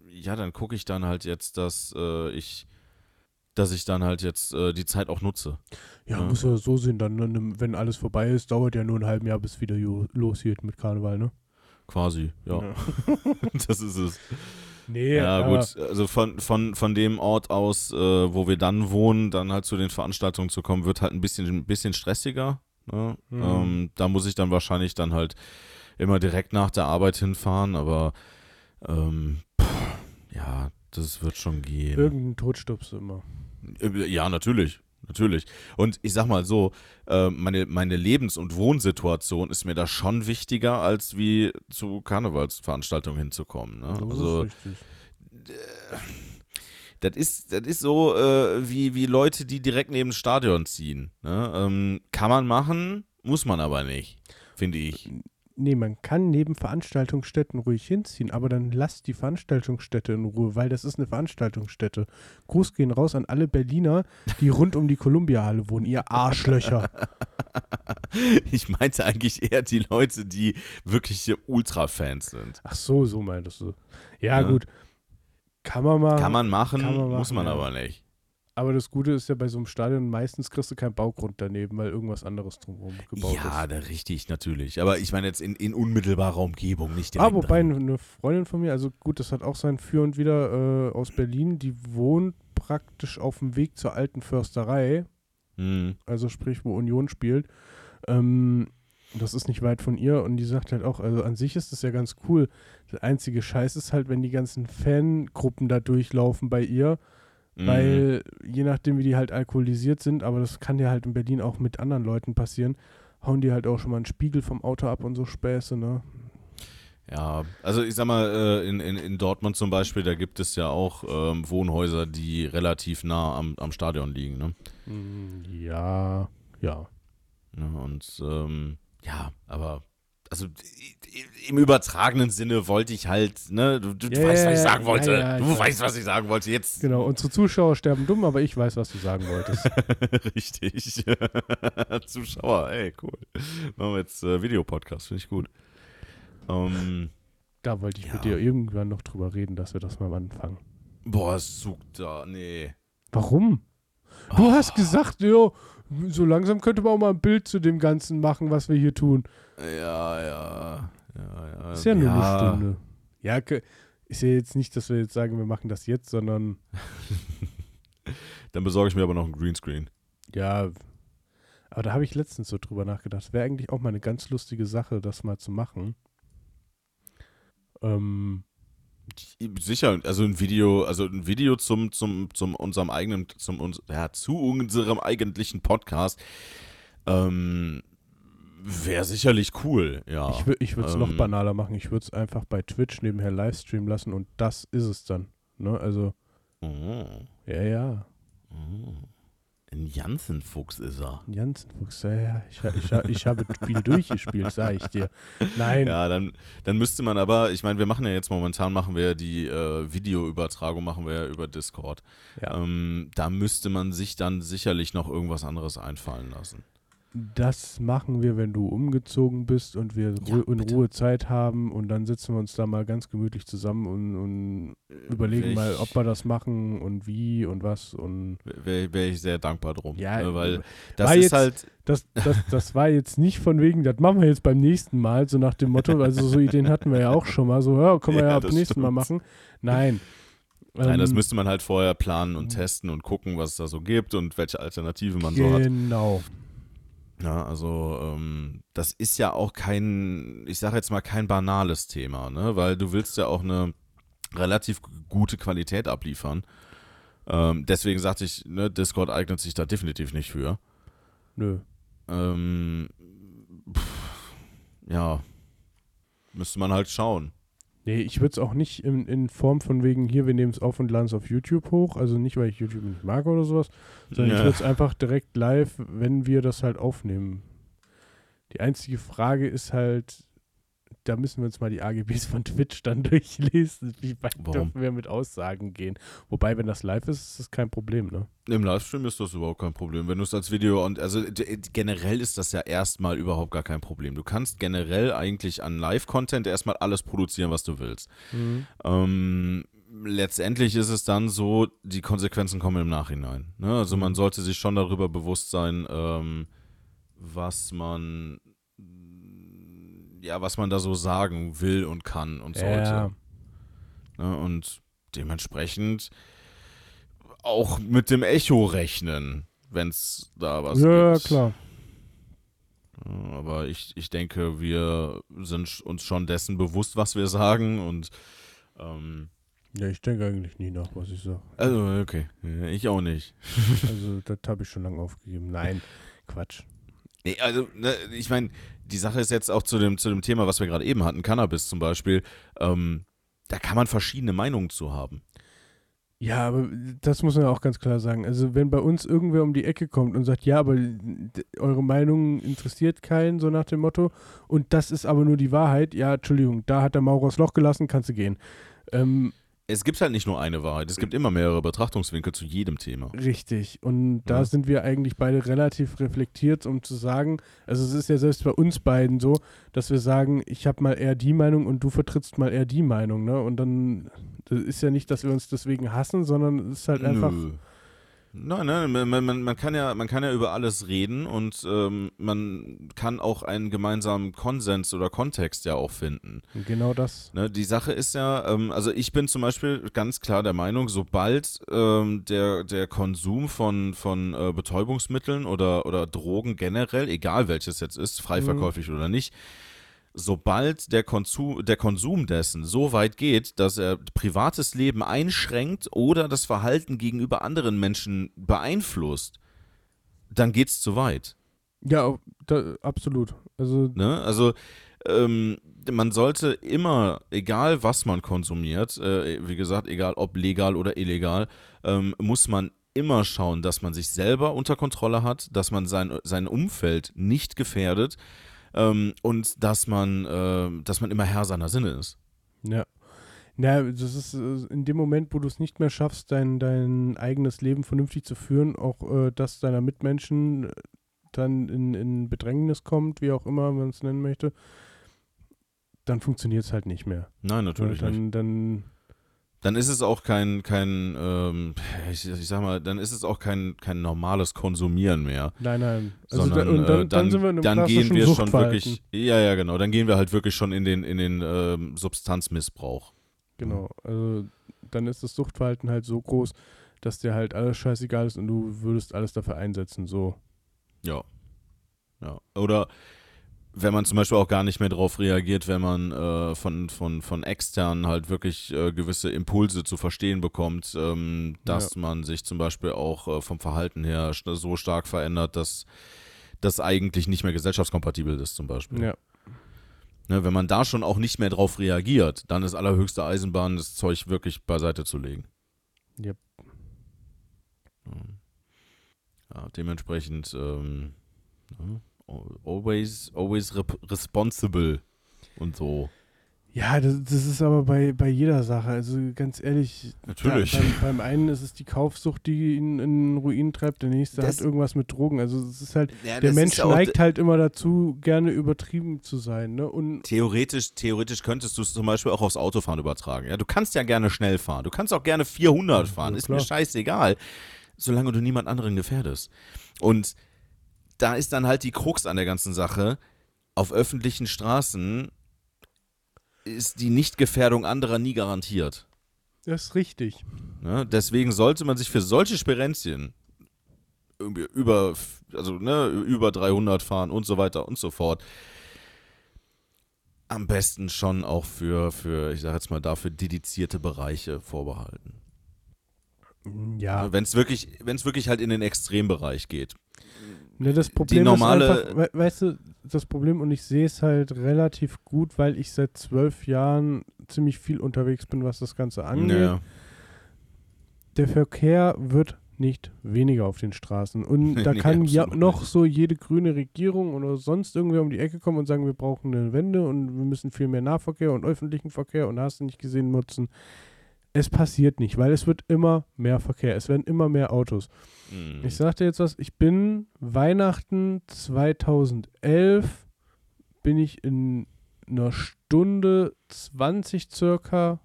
ja, dann gucke ich dann halt jetzt, dass äh, ich, dass ich dann halt jetzt äh, die Zeit auch nutze. Ja, Ja. muss ja so sehen, dann, ne, wenn alles vorbei ist, dauert ja nur ein halbes Jahr, bis wieder losgeht mit Karneval, ne? Quasi, ja. das ist es. Nee, Ja, aber- gut, also von, von, von dem Ort aus, äh, wo wir dann wohnen, dann halt zu den Veranstaltungen zu kommen, wird halt ein bisschen, ein bisschen stressiger. Ne? Mhm. Ähm, da muss ich dann wahrscheinlich dann halt immer direkt nach der Arbeit hinfahren, aber ähm, pff, ja, das wird schon gehen. Irgendeinen Tod stirbst du immer. Äh, Ja, natürlich. Natürlich. Und ich sag mal so, äh, meine, meine Lebens- und Wohnsituation ist mir da schon wichtiger, als wie zu Karnevalsveranstaltungen hinzukommen. Ne? Das Also, ist richtig. das ist, das ist so äh, wie, wie Leute, die direkt neben Stadion ziehen. Ne? Ähm, kann man machen, muss man aber nicht, finde ich. Nee, man kann neben Veranstaltungsstätten ruhig hinziehen, aber dann lasst die Veranstaltungsstätte in Ruhe, weil das ist eine Veranstaltungsstätte. Gruß gehen raus an alle Berliner, die rund um die Columbia-Halle wohnen, ihr Arschlöcher. Ich meinte eigentlich eher die Leute, die wirkliche Ultra-Fans sind. Ach so, so meintest du. Ja, Ja. gut. Kann man mal. Kann man machen, kann man muss machen, man ja. aber nicht. Aber das Gute ist ja bei so einem Stadion, meistens kriegst du keinen Baugrund daneben, weil irgendwas anderes drumherum gebaut Ja, ist. da richtig, natürlich. Aber ich meine jetzt in, in unmittelbarer Umgebung, nicht Ah, direkt wobei dran. eine Freundin von mir, also gut, das hat auch sein Für und Wider äh, aus Berlin, die wohnt praktisch auf dem Weg zur alten Försterei, Hm. also sprich, wo Union spielt. Ähm, das ist nicht weit von ihr und die sagt halt auch, also an sich ist das ja ganz cool. Der einzige Scheiß ist halt, wenn die ganzen Fangruppen da durchlaufen bei ihr, Mhm. weil je nachdem, wie die halt alkoholisiert sind, aber das kann ja halt in Berlin auch mit anderen Leuten passieren, hauen die halt auch schon mal einen Spiegel vom Auto ab und so Späße, ne? Ja, also ich sag mal, äh, in, in, in Dortmund zum Beispiel, da gibt es ja auch ähm, Wohnhäuser, die relativ nah am, am Stadion liegen, ne? Mm, Ja, ja. Ja, und ähm, ja, aber also im übertragenen Sinne wollte ich halt, ne, du, du Ja, weißt, was ich sagen wollte. ja, ja, du weiß. weißt, was ich sagen wollte. Jetzt Genau, unsere Zuschauer sterben dumm, aber ich weiß, was du sagen wolltest. richtig. Zuschauer, ey, cool. Machen wir jetzt äh, Videopodcast, finde ich gut. Ähm, Da wollte ich Ja. mit dir irgendwann noch drüber reden, dass wir das mal anfangen. boah, sucht da, nee. Warum? Du hast gesagt, jo, so langsam könnte man auch mal ein Bild zu dem Ganzen machen, was wir hier tun. Ja, ja, ja, ja. Ist ja nur eine Stunde. Ja, ist ja jetzt nicht, dass wir jetzt sagen, wir machen das jetzt, sondern Dann besorge ich mir aber noch einen Greenscreen. ja. Aber da habe ich letztens so drüber nachgedacht. Wäre eigentlich auch mal eine ganz lustige Sache, das mal zu machen. Ähm, Sicher, also ein Video, also ein Video zum, zum, zum unserem eigenen, zum uns, ja, zu unserem eigentlichen Podcast, ähm, wäre sicherlich cool, ja. Ich, ich würde es noch ähm, banaler machen. Ich würde es einfach bei Twitch nebenher Livestream lassen und das ist es dann. Ne? Also, Oh, ja, ja. oh. Ein Jansenfuchs ist er. Ein Jansenfuchs, ja, ja. Ich, ich, ich habe das Spiel durchgespielt, sage ich dir. Nein. Ja, dann, dann müsste man aber, ich meine, wir machen ja jetzt momentan, machen wir die äh, Videoübertragung, machen wir ja über Discord. Ja. Ähm, da müsste man sich dann sicherlich noch irgendwas anderes einfallen lassen. Das machen wir, wenn du umgezogen bist und wir Ja, in bitte. Ruhe Zeit haben und dann sitzen wir uns da mal ganz gemütlich zusammen und, und überlegen Wär mal, ich- ob wir das machen und wie und was und Wäre wär ich sehr dankbar drum. Ja, ne, weil war das ist jetzt- halt, das, das, das war jetzt nicht von wegen, das machen wir jetzt beim nächsten Mal, so nach dem Motto, also so Ideen hatten wir ja auch schon mal, so, ja, können wir ja, Ja, ab nächsten Mal machen. Nein. nein, das Ähm, müsste man halt vorher planen und testen und gucken, was es da so gibt und welche Alternativen man so hat. Genau. Ja, also ähm, das ist ja auch kein, ich sage jetzt mal kein banales Thema, ne? Weil du willst ja auch eine relativ gute Qualität abliefern. Ähm, deswegen sagte ich, ne, Discord eignet sich da definitiv nicht für. Nö. Ähm, pff, ja, müsste man halt schauen. Nee, ich würde es auch nicht in, in Form von wegen, hier, wir nehmen es auf und laden es auf YouTube hoch. Also nicht, weil ich YouTube nicht mag oder sowas, sondern ich Ja. würde es einfach direkt live, wenn wir das halt aufnehmen. Die einzige Frage ist halt, da müssen wir uns mal die AGBs von Twitch dann durchlesen. Wie weit Warum? dürfen wir mit Aussagen gehen? Wobei, wenn das live ist, ist das kein Problem, ne? Im Livestream ist das überhaupt kein Problem. Wenn du es als Video und also generell ist das ja erstmal überhaupt gar kein Problem. Du kannst generell eigentlich an Live-Content erstmal alles produzieren, was du willst. Ähm, letztendlich ist es dann so, die Konsequenzen kommen im Nachhinein. Ne? Also man Mhm. sollte sich schon darüber bewusst sein, ähm, was man ja, was man da so sagen will und kann und sollte. Ja, Ne? Und dementsprechend auch mit dem Echo rechnen, wenn es da was ja gibt. klar. Ja, Aber ich, ich denke, wir sind uns schon dessen bewusst, was wir sagen und ähm, Ja, ich denke eigentlich nie nach, was ich sage. also okay, ich auch nicht. Also, das habe ich schon lange aufgegeben. Nein, Quatsch. Nee, also, ne, ich meine, die Sache ist jetzt auch zu dem, zu dem Thema, was wir gerade eben hatten, Cannabis zum Beispiel, ähm, da kann man verschiedene Meinungen zu haben. Ja, aber das muss man auch ganz klar sagen. Also, wenn bei uns irgendwer um die Ecke kommt und sagt, ja, aber eure Meinung interessiert keinen, so nach dem Motto, und das ist aber nur die Wahrheit, ja, Entschuldigung, da hat der Maurer das Loch gelassen, kannst du gehen. Ähm, Es gibt halt nicht nur eine Wahrheit, es gibt immer mehrere Betrachtungswinkel zu jedem Thema. richtig. Und da Ja. sind wir eigentlich beide relativ reflektiert, um zu sagen, also es ist ja selbst bei uns beiden so, dass wir sagen, ich habe mal eher die Meinung und du vertrittst mal eher die Meinung, ne? Und dann ist ja nicht, dass wir uns deswegen hassen, sondern es ist halt einfach. Nö. Nein, nein, man, man, man, kann ja, man kann ja über alles reden und ähm, man kann auch einen gemeinsamen Konsens oder Kontext ja auch finden. Genau das. Ne, die Sache ist ja, ähm, also ich bin zum Beispiel ganz klar der Meinung, sobald ähm, der, der Konsum von, von äh, Betäubungsmitteln oder, oder Drogen generell, egal welches jetzt ist, frei verkäuflich mhm. oder nicht, sobald der Konsum, der Konsum dessen so weit geht, dass er privates Leben einschränkt oder das Verhalten gegenüber anderen Menschen beeinflusst, dann geht es zu weit. Ja, da, absolut. Also, ne? also ähm, man sollte immer, egal was man konsumiert, äh, wie gesagt, egal ob legal oder illegal, ähm, muss man immer schauen, dass man sich selber unter Kontrolle hat, dass man sein, sein Umfeld nicht gefährdet ähm, und dass man, äh, dass man immer Herr seiner Sinne ist. Ja. Ja, das ist äh, in dem Moment, wo du es nicht mehr schaffst, dein, dein eigenes Leben vernünftig zu führen, auch äh, das deiner Mitmenschen äh, dann in, in Bedrängnis kommt, wie auch immer man es nennen möchte, dann funktioniert es halt nicht mehr. Nein, natürlich dann, nicht. Dann dann ist es auch kein, kein ähm, ich, ich, sag mal, dann ist es auch kein, kein normales Konsumieren mehr. Nein, nein. Also sondern da, dann, äh, dann, sind wir in einem dann gehen wir schon wirklich, ja, ja, genau, dann gehen wir halt wirklich schon in den, in den ähm, Substanzmissbrauch. Genau, also dann ist das Suchtverhalten halt so groß, dass dir halt alles scheißegal ist und du würdest alles dafür einsetzen, so. Ja. Ja. Oder wenn man zum Beispiel auch gar nicht mehr darauf reagiert, wenn man äh, von, von, von externen halt wirklich äh, gewisse Impulse zu verstehen bekommt, ähm, dass ja. man sich zum Beispiel auch äh, vom Verhalten her so stark verändert, dass das eigentlich nicht mehr gesellschaftskompatibel ist zum Beispiel. Ja. Ne, wenn man da schon auch nicht mehr drauf reagiert, dann ist allerhöchste Eisenbahn, das Zeug wirklich beiseite zu legen. Yep. Ja, dementsprechend ähm, ja always, always responsible und so. Ja, das, das, ist aber bei, bei jeder Sache. Also ganz ehrlich, Natürlich. Da, beim, beim, einen ist es die Kaufsucht, die ihn in Ruin treibt, der nächste das, hat irgendwas mit Drogen. Also es ist halt, ja, der Mensch neigt halt immer dazu, gerne übertrieben zu sein. Ne? Und theoretisch, theoretisch könntest du es zum Beispiel auch aufs Autofahren übertragen. Ja? Du kannst ja gerne schnell fahren. Du kannst auch gerne 400 fahren. Ja, ist mir scheißegal. Solange du niemand anderen gefährdest. Und da ist dann halt die Krux an der ganzen Sache. Auf öffentlichen Straßen ist die Nichtgefährdung anderer nie garantiert. Das ist richtig. Ne? Deswegen sollte man sich für solche Sperenzien über, also, ne, über 300 fahren und so weiter und so fort. Am besten schon auch für, für ich sage jetzt mal, dafür dedizierte Bereiche vorbehalten. Ja. Wenn es wirklich, wirklich halt in den Extrembereich geht. Ne, das Problem normale ist einfach, we weißt du, das Problem und ich sehe es halt relativ gut, weil ich seit zwölf Jahren ziemlich viel unterwegs bin, was das Ganze angeht. Ja. Der Verkehr wird nicht weniger auf den Straßen. Und da nee, kann ja noch nicht. so jede grüne Regierung oder sonst irgendwer um die Ecke kommen und sagen, wir brauchen eine Wende und wir müssen viel mehr Nahverkehr und öffentlichen Verkehr und hast du nicht gesehen nutzen es passiert nicht, weil es wird immer mehr Verkehr, es werden immer mehr Autos. Mhm. Ich sagte jetzt was, ich bin Weihnachten 2011 bin ich in einer Stunde 20 circa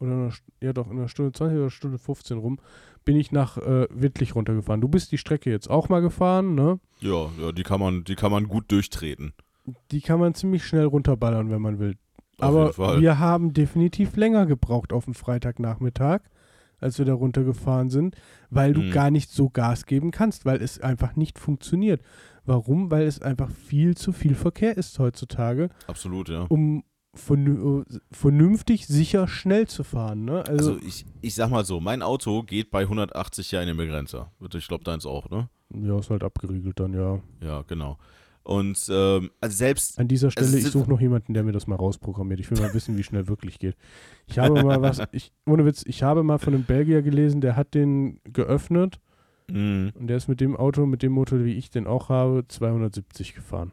oder einer, ja doch in einer Stunde 20 oder Stunde 15 rum bin ich nach äh, Wittlich runtergefahren. Du bist die Strecke jetzt auch mal gefahren, ne? Ja, ja, die kann man die kann man gut durchtreten. Die kann man ziemlich schnell runterballern, wenn man will. Aber wir haben definitiv länger gebraucht auf dem Freitagnachmittag, als wir da runtergefahren sind, weil du mhm. gar nicht so Gas geben kannst, weil es einfach nicht funktioniert. Warum? Weil es einfach viel zu viel Verkehr ist heutzutage. Absolut, ja. Um vernünftig, sicher, schnell zu fahren. Ne? Also, also, ich, ich sag mal so, mein Auto geht bei 180 ja in den Begrenzer. Ich glaube, deins auch, ne? Ja, ist halt abgeriegelt dann, ja. Ja, genau. Und ähm, also selbst. An dieser Stelle, also, ich suche noch jemanden, der mir das mal rausprogrammiert. Ich will mal wissen, wie schnell wirklich geht. Ich habe mal was, ich, ohne Witz, ich habe mal von einem Belgier gelesen, der hat den geöffnet mm. und der ist mit dem Auto, mit dem Motor, wie ich den auch habe, 270 gefahren.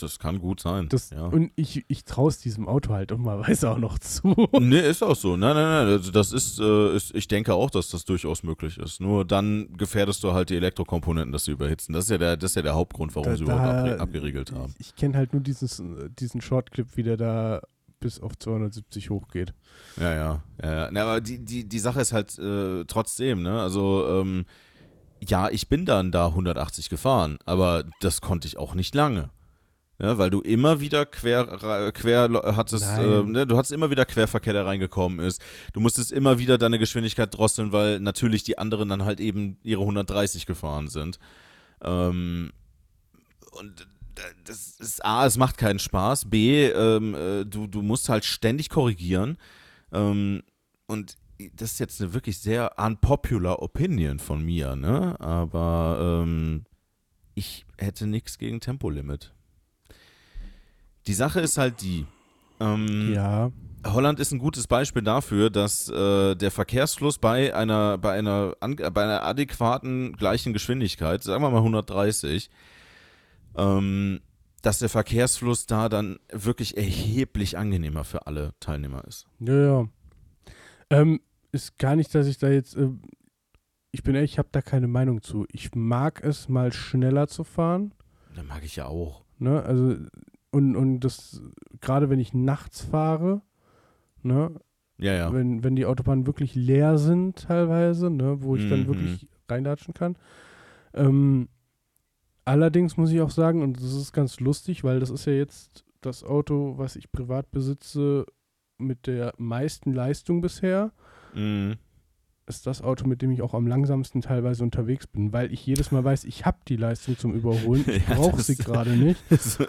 Das kann gut sein. Das, ja. Und ich, ich traue es diesem Auto halt dummerweise auch noch zu. Nee, ist auch so. Nein, nein, nein. Das ist, äh, ist, ich denke auch, dass das durchaus möglich ist. Nur dann gefährdest du halt die Elektrokomponenten, dass sie überhitzen. Das ist ja der, das ist ja der Hauptgrund, warum da, sie überhaupt abgeriegelt haben. Ich, ich kenne halt nur dieses, diesen Shortclip, wie der da bis auf 270 hochgeht. Ja, ja, ja. ja. Na, aber die, die, die Sache ist halt äh, trotzdem, ne? Also, ähm, ja, ich bin dann da 180 gefahren, aber das konnte ich auch nicht lange. Ja, weil du immer wieder quer, quer hattest, äh, ne, du hattest immer wieder Querverkehr, der reingekommen ist. Du musstest immer wieder deine Geschwindigkeit drosseln, weil natürlich die anderen dann halt eben ihre 130 gefahren sind. Ähm, und das ist A, es macht keinen Spaß. B, ähm, äh, du, du musst halt ständig korrigieren. Ähm, und das ist jetzt eine wirklich sehr unpopular Opinion von mir, ne? Aber ähm, ich hätte nichts gegen Tempolimit. Die Sache ist halt die. Ähm, ja. Holland ist ein gutes Beispiel dafür, dass äh, der Verkehrsfluss bei einer, bei, einer, bei einer adäquaten gleichen Geschwindigkeit, sagen wir mal 130, ähm, dass der Verkehrsfluss da dann wirklich erheblich angenehmer für alle Teilnehmer ist. Ja, ja. Ähm, ist gar nicht, dass ich da jetzt. Äh, ich bin ehrlich, ich habe da keine Meinung zu. Ich mag es mal schneller zu fahren. Da mag ich ja auch. Ne, also und, und das, gerade wenn ich nachts fahre, ne? Ja, ja. Wenn, wenn die Autobahnen wirklich leer sind teilweise, ne, wo ich mhm. dann wirklich reinlatschen kann. Ähm, allerdings muss ich auch sagen, und das ist ganz lustig, weil das ist ja jetzt das Auto, was ich privat besitze, mit der meisten Leistung bisher. Mhm ist das Auto, mit dem ich auch am langsamsten teilweise unterwegs bin, weil ich jedes Mal weiß, ich habe die Leistung zum Überholen. Ich ja, brauche sie gerade nicht.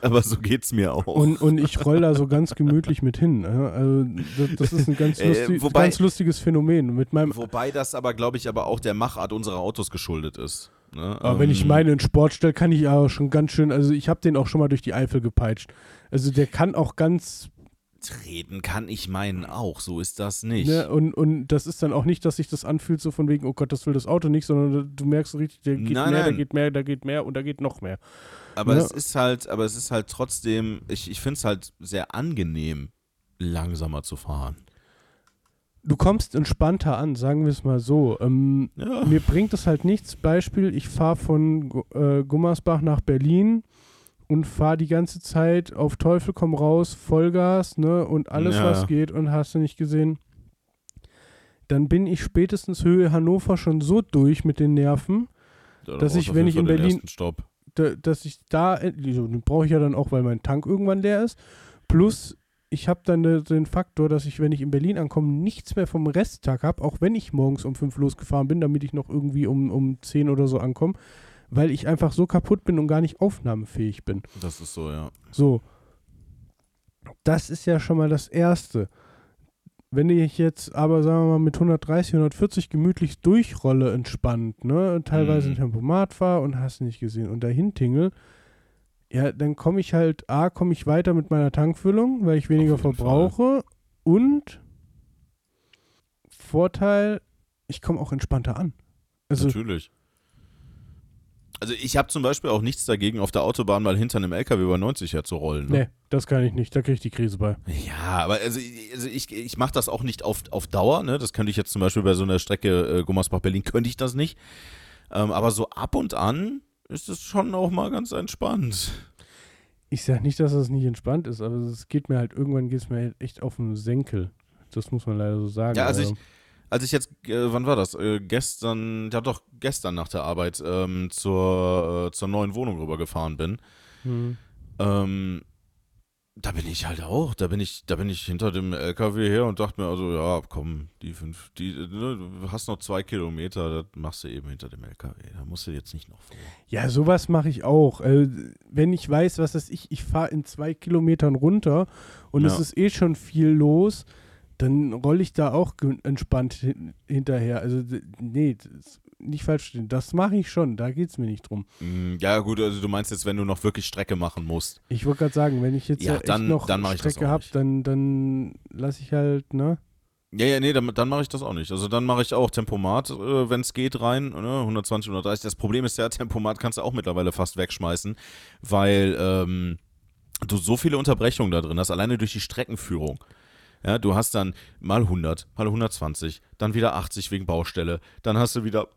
aber so geht es mir auch. Und, und ich roll da so ganz gemütlich mit hin. Also das, das ist ein ganz, lustig, äh, wobei, ganz lustiges Phänomen. Mit meinem wobei das aber, glaube ich, aber auch der Machart unserer Autos geschuldet ist. Ne? Aber ähm, wenn ich ähm, meine in Sport stelle, kann ich auch schon ganz schön, also ich habe den auch schon mal durch die Eifel gepeitscht. Also der kann auch ganz Treten kann ich meinen auch, so ist das nicht. Ne, und, und das ist dann auch nicht, dass sich das anfühlt, so von wegen, oh Gott, das will das Auto nicht, sondern du merkst so richtig, der geht nein, mehr, nein. da geht mehr, da geht mehr und da geht noch mehr. Aber ne? es ist halt, aber es ist halt trotzdem, ich, ich finde es halt sehr angenehm, langsamer zu fahren. Du kommst entspannter an, sagen wir es mal so. Ähm, ja. Mir bringt es halt nichts. Beispiel, ich fahre von äh, Gummersbach nach Berlin und fahre die ganze Zeit auf Teufel komm raus, Vollgas, ne, und alles, ja. was geht und hast du nicht gesehen. Dann bin ich spätestens Höhe Hannover schon so durch mit den Nerven, ja, dass ich, wenn ich in Berlin, da, dass ich da, den brauche ich ja dann auch, weil mein Tank irgendwann leer ist, plus ich habe dann den Faktor, dass ich, wenn ich in Berlin ankomme, nichts mehr vom Resttag habe, auch wenn ich morgens um fünf losgefahren bin, damit ich noch irgendwie um, um zehn oder so ankomme weil ich einfach so kaputt bin und gar nicht aufnahmefähig bin. Das ist so, ja. So. Das ist ja schon mal das Erste. Wenn ich jetzt aber, sagen wir mal, mit 130, 140 gemütlich durchrolle, entspannt, ne, teilweise mhm. ein Tempomat fahre und hast nicht gesehen und dahin tingle, ja, dann komme ich halt, A, komme ich weiter mit meiner Tankfüllung, weil ich weniger verbrauche Fall. und Vorteil, ich komme auch entspannter an. Also, Natürlich. Also ich habe zum Beispiel auch nichts dagegen, auf der Autobahn mal hinter einem LKW über 90 herzurollen. Ne? Nee, das kann ich nicht. Da kriege ich die Krise bei. Ja, aber also, also ich, ich mache das auch nicht auf, auf Dauer. Ne? Das könnte ich jetzt zum Beispiel bei so einer Strecke äh, Gummersbach-Berlin, könnte ich das nicht. Ähm, aber so ab und an ist es schon auch mal ganz entspannt. Ich sage nicht, dass das nicht entspannt ist, aber es geht mir halt, irgendwann geht es mir halt echt auf den Senkel. Das muss man leider so sagen. Ja, also, also. ich als ich jetzt, äh, wann war das? Äh, gestern, ja doch, gestern nach der Arbeit ähm, zur, äh, zur neuen Wohnung rübergefahren bin, mhm. ähm, da bin ich halt auch, da bin ich, da bin ich hinter dem LKW her und dachte mir, also ja, komm, die fünf, die, ne, du hast noch zwei Kilometer, das machst du eben hinter dem LKW. Da musst du jetzt nicht noch vor. Ja, sowas mache ich auch. Äh, wenn ich weiß, was das ich, ich fahre in zwei Kilometern runter und ja. es ist eh schon viel los, dann rolle ich da auch entspannt hin hinterher. Also, nee, nicht falsch stehen. Das mache ich schon, da geht es mir nicht drum. Mm, ja, gut, also du meinst jetzt, wenn du noch wirklich Strecke machen musst. Ich wollte gerade sagen, wenn ich jetzt ja, dann, noch dann Strecke habe, dann, dann lasse ich halt, ne? Ja, ja, nee, dann, dann mache ich das auch nicht. Also dann mache ich auch Tempomat, äh, wenn es geht, rein, ne? 120, 130. Das Problem ist ja, Tempomat kannst du auch mittlerweile fast wegschmeißen, weil ähm, du so viele Unterbrechungen da drin hast, alleine durch die Streckenführung. Ja, du hast dann mal 100, mal 120, dann wieder 80 wegen Baustelle, dann hast du wieder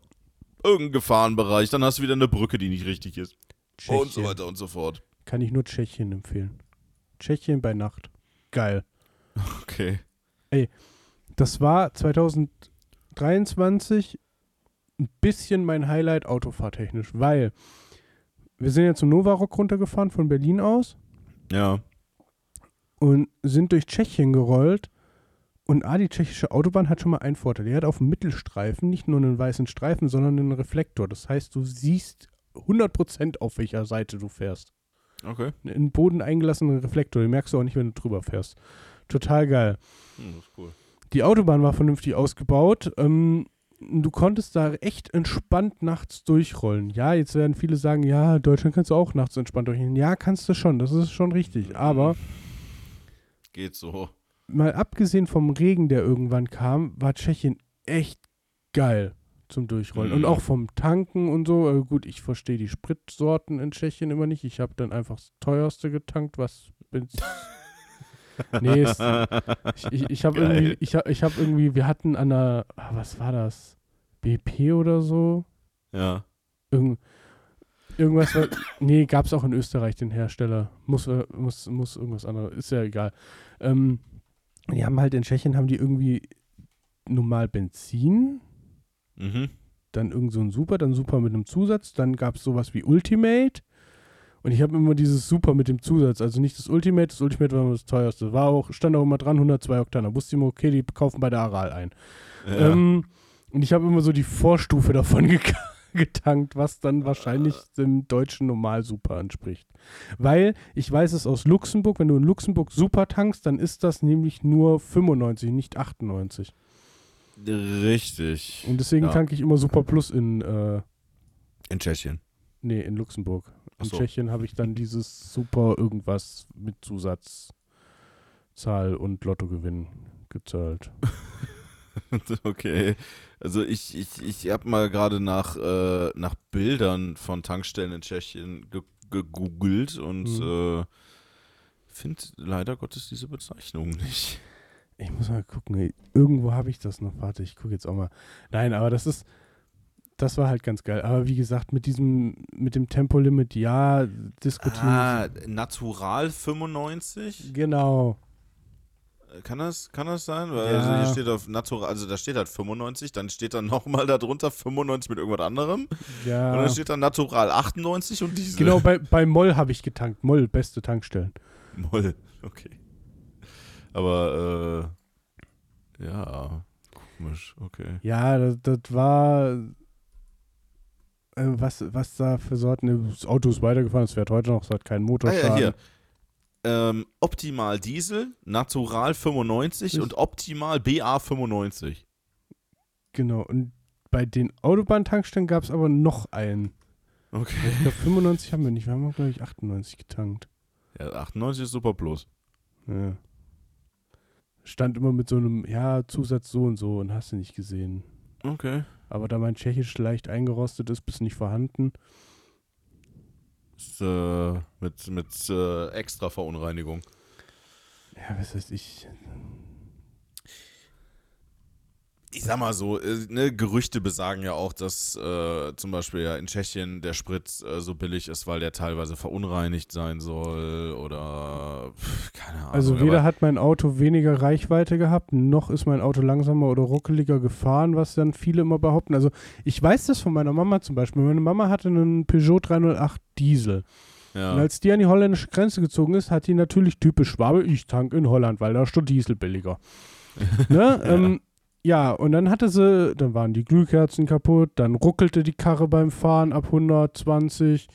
irgendeinen Gefahrenbereich, dann hast du wieder eine Brücke, die nicht richtig ist. Tschechien. Und so weiter und so fort. Kann ich nur Tschechien empfehlen. Tschechien bei Nacht. Geil. Okay. Das war 2023 ein bisschen mein Highlight autofahrtechnisch, weil wir sind ja zum Novarock runtergefahren von Berlin aus Ja. Und sind durch Tschechien gerollt. Und A, die tschechische Autobahn hat schon mal einen Vorteil. Die hat auf dem Mittelstreifen nicht nur einen weißen Streifen, sondern einen Reflektor. Das heißt, du siehst 100% auf welcher Seite du fährst. Okay. Einen in den Boden eingelassenen Reflektor. Den merkst du auch nicht, wenn du drüber fährst. Total geil. Hm, das ist cool. Die Autobahn war vernünftig ausgebaut. Ähm, du konntest da echt entspannt nachts durchrollen. Ja, jetzt werden viele sagen, ja, Deutschland kannst du auch nachts entspannt durchrollen. Ja, kannst du schon, das ist schon richtig. Aber Geht so. mal abgesehen vom Regen, der irgendwann kam, war Tschechien echt geil zum Durchrollen. Und Mhm. auch vom Tanken und so. Äh, gut, ich verstehe die Spritsorten in Tschechien immer nicht. Ich habe dann einfach das teuerste getankt, was Benzin. nee, es, ich, ich, ich habe irgendwie, ich, hab- ich habe irgendwie, wir hatten an der, ah, was war das? BP oder so? ja. Irgend, irgendwas war, nee, gab es auch in Österreich den Hersteller. Muss, äh, muss, muss irgendwas anderes, ist ja egal. Ähm, die haben halt in Tschechien, haben die irgendwie normal Benzin, Mhm. dann irgend so ein Super, dann Super mit einem Zusatz, dann gab es sowas wie Ultimate. Und ich habe immer dieses Super mit dem Zusatz, also nicht das Ultimate, das Ultimate war immer das teuerste. War auch, stand auch immer dran, 102 Oktan. Da wusste ich immer, okay, die kaufen bei der Aral ein. Ja. Ähm, und ich habe immer so die Vorstufe davon ge getankt, was dann wahrscheinlich dem deutschen Normal-Super entspricht. Weil ich weiß es aus Luxemburg, wenn du in Luxemburg Super tankst, dann ist das nämlich nur 95, nicht 98. Richtig. Und deswegen Ja. tanke ich immer Super Plus in, äh, In Tschechien. nee, in Luxemburg. In so. Tschechien habe ich dann dieses Super irgendwas mit Zusatzzahl und Lottogewinn gezahlt. okay. Also ich, ich, ich habe mal gerade nach, äh, nach Bildern von Tankstellen in Tschechien ge gegoogelt und Mhm. äh, finde leider Gottes diese Bezeichnung nicht. Ich muss mal gucken, ey. irgendwo habe ich das noch. Warte, ich gucke jetzt auch mal. Nein, aber das ist, das war halt ganz geil. Aber wie gesagt, mit diesem, mit dem Tempolimit, ja, diskutieren. Ah, Natural 95? Genau. Kann das, kann das sein? Weil Ja. also hier steht auf Natural, also da steht halt 95, dann steht dann nochmal darunter 95 mit irgendwas anderem. Und Ja. dann steht dann Natural 98 und diese. Genau, bei, bei Moll habe ich getankt. Moll, beste Tankstellen. Moll, okay. Aber, äh, ja, komisch, okay. Ja, das, das war. Äh, was, was da für Sorten. Das Auto ist weitergefahren, es fährt heute noch, es hat keinen Ah Motorschaden. ja, hier. Ähm, Optimal Diesel, Natural 95 Ist- und Optimal BA 95. Genau. Und bei den Autobahntankstellen gab es aber noch einen. Okay. Ich glaube, 95 haben wir nicht. Wir haben, glaube ich, 98 getankt. Ja, 98 ist Super Plus. Ja. Stand immer mit so einem, ja, Zusatz so und so und hast du nicht gesehen. Okay. Aber da mein Tschechisch leicht eingerostet ist, bis nicht vorhanden. Äh, mit mit äh, extra Verunreinigung. Ja, was weiß ich. Ich sag mal so, äh, ne, Gerüchte besagen ja auch, dass äh, zum Beispiel ja in Tschechien der Sprit äh, so billig ist, weil der teilweise verunreinigt sein soll oder pf, keine Ahnung. Also aber- weder hat mein Auto weniger Reichweite gehabt, noch ist mein Auto langsamer oder ruckeliger gefahren, was dann viele immer behaupten. Also ich weiß das von meiner Mama zum Beispiel. Meine Mama hatte einen Peugeot 308 Diesel. ja. Und als die an die holländische Grenze gezogen ist, hat die natürlich typisch Schwabe, ich tank in Holland, weil da ist der Diesel billiger. ne? ähm, ja, und dann hatte sie, dann waren die Glühkerzen kaputt, dann ruckelte die Karre beim Fahren ab 120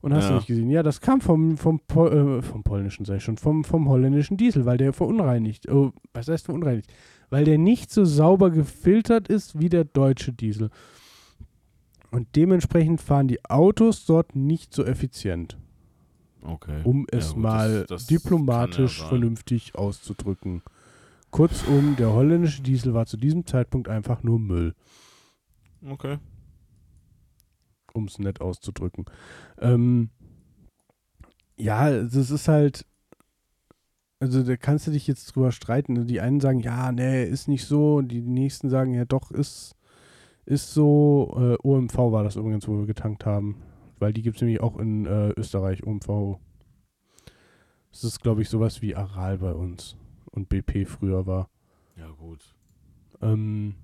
und hast du Ja. nicht gesehen. Ja, das kam vom, vom, Pol- äh, vom polnischen, sag ich schon, vom, vom holländischen Diesel, weil der verunreinigt, oh, was heißt verunreinigt? Weil der nicht so sauber gefiltert ist wie der deutsche Diesel. Und dementsprechend fahren die Autos dort nicht so effizient okay. um Ja, es gut, mal das- das diplomatisch ja vernünftig auszudrücken. Kurzum, der holländische Diesel war zu diesem Zeitpunkt einfach nur Müll, Okay. um es nett auszudrücken. Ähm, ja, das ist halt, also da kannst du dich jetzt drüber streiten. Die einen sagen, ja, nee, ist nicht so, und die nächsten sagen, ja doch, ist, ist so. Äh, OMV war das übrigens, wo wir getankt haben, weil die gibt es nämlich auch in äh, Österreich, OMV. Das ist, glaube ich, sowas wie Aral bei uns. Und BP früher war. Ja, gut. Ähm,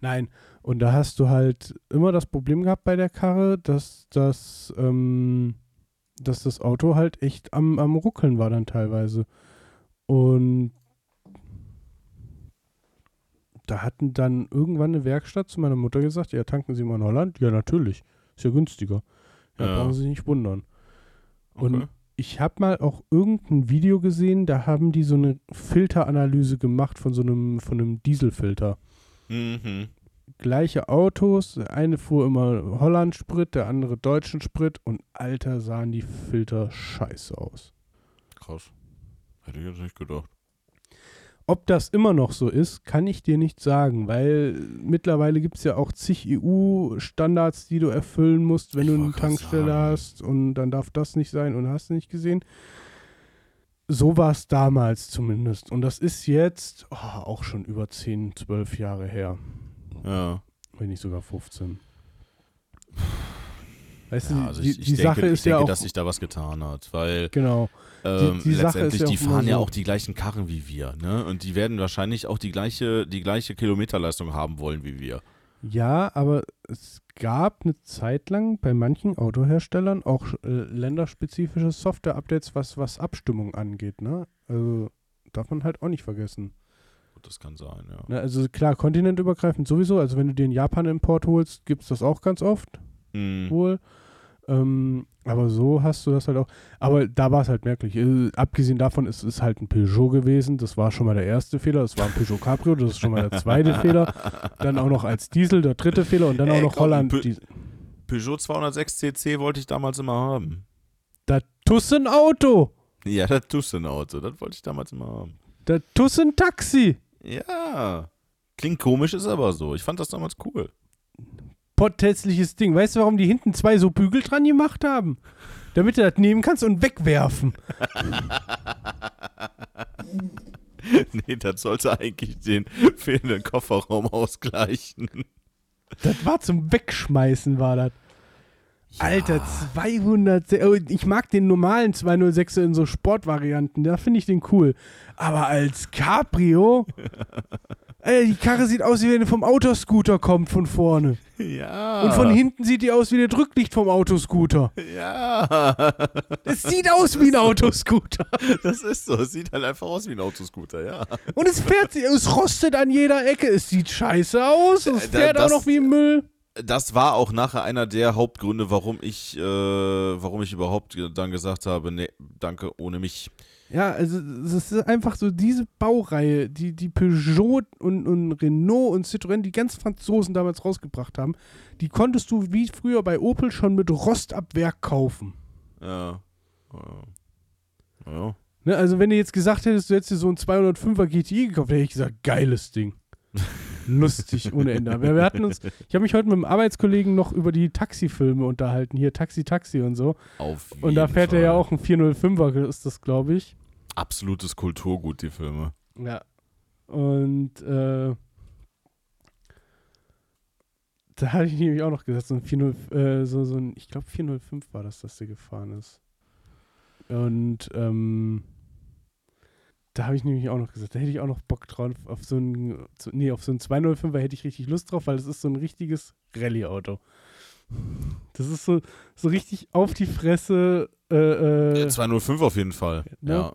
nein, und da hast du halt immer das Problem gehabt bei der Karre, dass das, ähm, dass das Auto halt echt am, am Ruckeln war dann teilweise. Und da hatten dann irgendwann eine Werkstatt zu meiner Mutter gesagt, ja, tanken Sie mal in Holland? Ja, natürlich. Ist ja günstiger. Ja, Ja. brauchen Sie sich nicht wundern. Und Okay. Ich habe mal auch irgendein Video gesehen, da haben die so eine Filteranalyse gemacht von so einem, von einem Dieselfilter. Mhm. Gleiche Autos, der eine fuhr immer Holland-Sprit, der andere deutschen Sprit und alter sahen die Filter scheiße aus. Krass. Hätte ich jetzt nicht gedacht. Ob das immer noch so ist, kann ich dir nicht sagen, weil mittlerweile gibt es ja auch zig EU-Standards, die du erfüllen musst, wenn Ich du eine Tankstelle sagen. hast und dann darf das nicht sein und hast du nicht gesehen. So war es damals zumindest. Und das ist jetzt oh, auch schon über 10, 12 Jahre her. Ja. Wenn nicht sogar 15. Weißt ja du, also die, ich, ich die denke, Sache ich ist denke, ja auch. dass sich da was getan hat, weil genau. Ähm, die Sache ist letztendlich, ja die fahren ja so. auch die gleichen Karren wie wir, ne? Und die werden wahrscheinlich auch die gleiche, die gleiche Kilometerleistung haben wollen wie wir. Ja, aber es gab eine Zeit lang bei manchen Autoherstellern auch äh, länderspezifische Software-Updates, was, was Abstimmung angeht, ne? Also darf man halt auch nicht vergessen. Das kann sein, ja. Ne? Also klar, kontinentübergreifend sowieso. Also wenn du dir einen Japan-Import holst, gibt es das auch ganz oft Mhm. wohl. Ähm, aber so hast du das halt auch. Aber da war es halt merklich. Äh, abgesehen davon ist es halt ein Peugeot gewesen. Das war schon mal der erste Fehler. Das war ein Peugeot Cabrio. Das ist schon mal der zweite Fehler. Dann auch noch als Diesel der dritte Fehler und dann Ey, auch noch komm, Holland. Pe- Diesel. Peugeot 206 CC wollte ich damals immer haben. Das Tussen Auto. Ja, das tust ein Auto. Das wollte ich damals immer haben. Das Tussen Taxi. Ja. Klingt komisch, ist aber so. Ich fand das damals cool. Potthässliches Ding. Weißt du, warum die hinten zwei so Bügel dran gemacht haben? Damit du das nehmen kannst und wegwerfen. nee, das sollte eigentlich den fehlenden Kofferraum ausgleichen. Das war zum Wegschmeißen, war das. Alter, 200. Oh, ich mag den normalen 206er in so Sportvarianten, da finde ich den cool. Aber als Cabrio, Alter, die Karre sieht aus, wie wenn die vom Autoscooter kommt von vorne. Ja. Und von hinten sieht die aus wie der Drücklicht vom Autoscooter. Ja. Es sieht aus wie ein Autoscooter. Das ist so. Es sieht halt einfach aus wie ein Autoscooter, ja. Und es fährt, es rostet an jeder Ecke. Es sieht scheiße aus. Es Äh, da- fährt auch das- noch wie Müll. Das war auch nachher einer der Hauptgründe, warum ich, äh, warum ich überhaupt dann gesagt habe, nee, danke, ohne mich. Ja, also es ist einfach so diese Baureihe, die, die Peugeot und, und Renault und Citroën, die ganz Franzosen damals rausgebracht haben, die konntest du wie früher bei Opel schon mit Rostabwehr kaufen. Ja. Ja. ja. Ne, also wenn du jetzt gesagt hättest, du hättest dir so ein 205er GTI gekauft, hätte ich gesagt, geiles Ding. Lustig ohne Ende. Aber wir hatten uns, ich habe mich heute mit einem Arbeitskollegen noch über die Taxifilme unterhalten, hier Taxi Taxi und so. Auf Und da jeden fährt er ja Fall. auch ein 405er, ist das, glaube ich. Absolutes Kulturgut, die Filme. Ja. Und äh, da hatte ich nämlich auch noch gesagt, so ein 40, äh, so, so ein, ich glaube 405 war das, dass der gefahren ist. Und ähm, da habe ich nämlich auch noch gesagt, da hätte ich auch noch Bock drauf, auf so ein, so, nee, auf so ein 205er hätte ich richtig Lust drauf, weil das ist so ein richtiges Rallye-Auto. Das ist so, so richtig auf die Fresse. Äh, äh, 205 auf jeden Fall. Ne? Ja.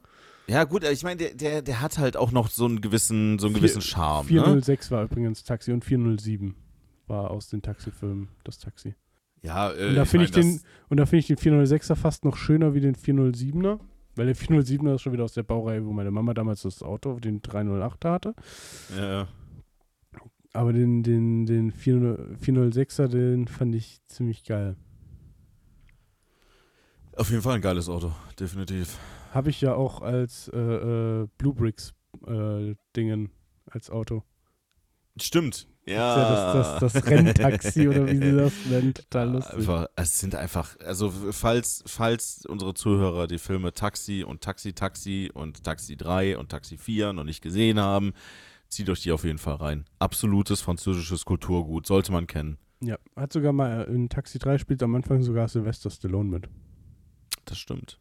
Ja, gut, ich meine, der, der, der hat halt auch noch so einen gewissen, so einen Vier- gewissen Charme. Ne? 406 war übrigens Taxi und 407 war aus den Taxifilmen das Taxi. Ja, äh, Und da finde ich, mein, den, und da finde ich den 406er fast noch schöner wie den 407er. Weil der 407er ist schon wieder aus der Baureihe, wo meine Mama damals das Auto, den 308er hatte. ja, ja. Aber den, den, den 400 406er, den fand ich ziemlich geil. Auf jeden Fall ein geiles Auto, definitiv. Habe ich ja auch als äh, äh, Blue Bricks äh, Dingen als Auto. Stimmt. Das Ja. das, das, das Renntaxi oder wie sie das nennen. Total lustig. Einfach, es sind einfach, also falls, falls unsere Zuhörer die Filme Taxi und Taxi Taxi und Taxi 3 und Taxi 4 noch nicht gesehen haben, zieht euch die auf jeden Fall rein. Absolutes französisches Kulturgut, sollte man kennen. Ja, hat sogar mal in Taxi 3 spielt am Anfang sogar Sylvester Stallone mit. Das stimmt.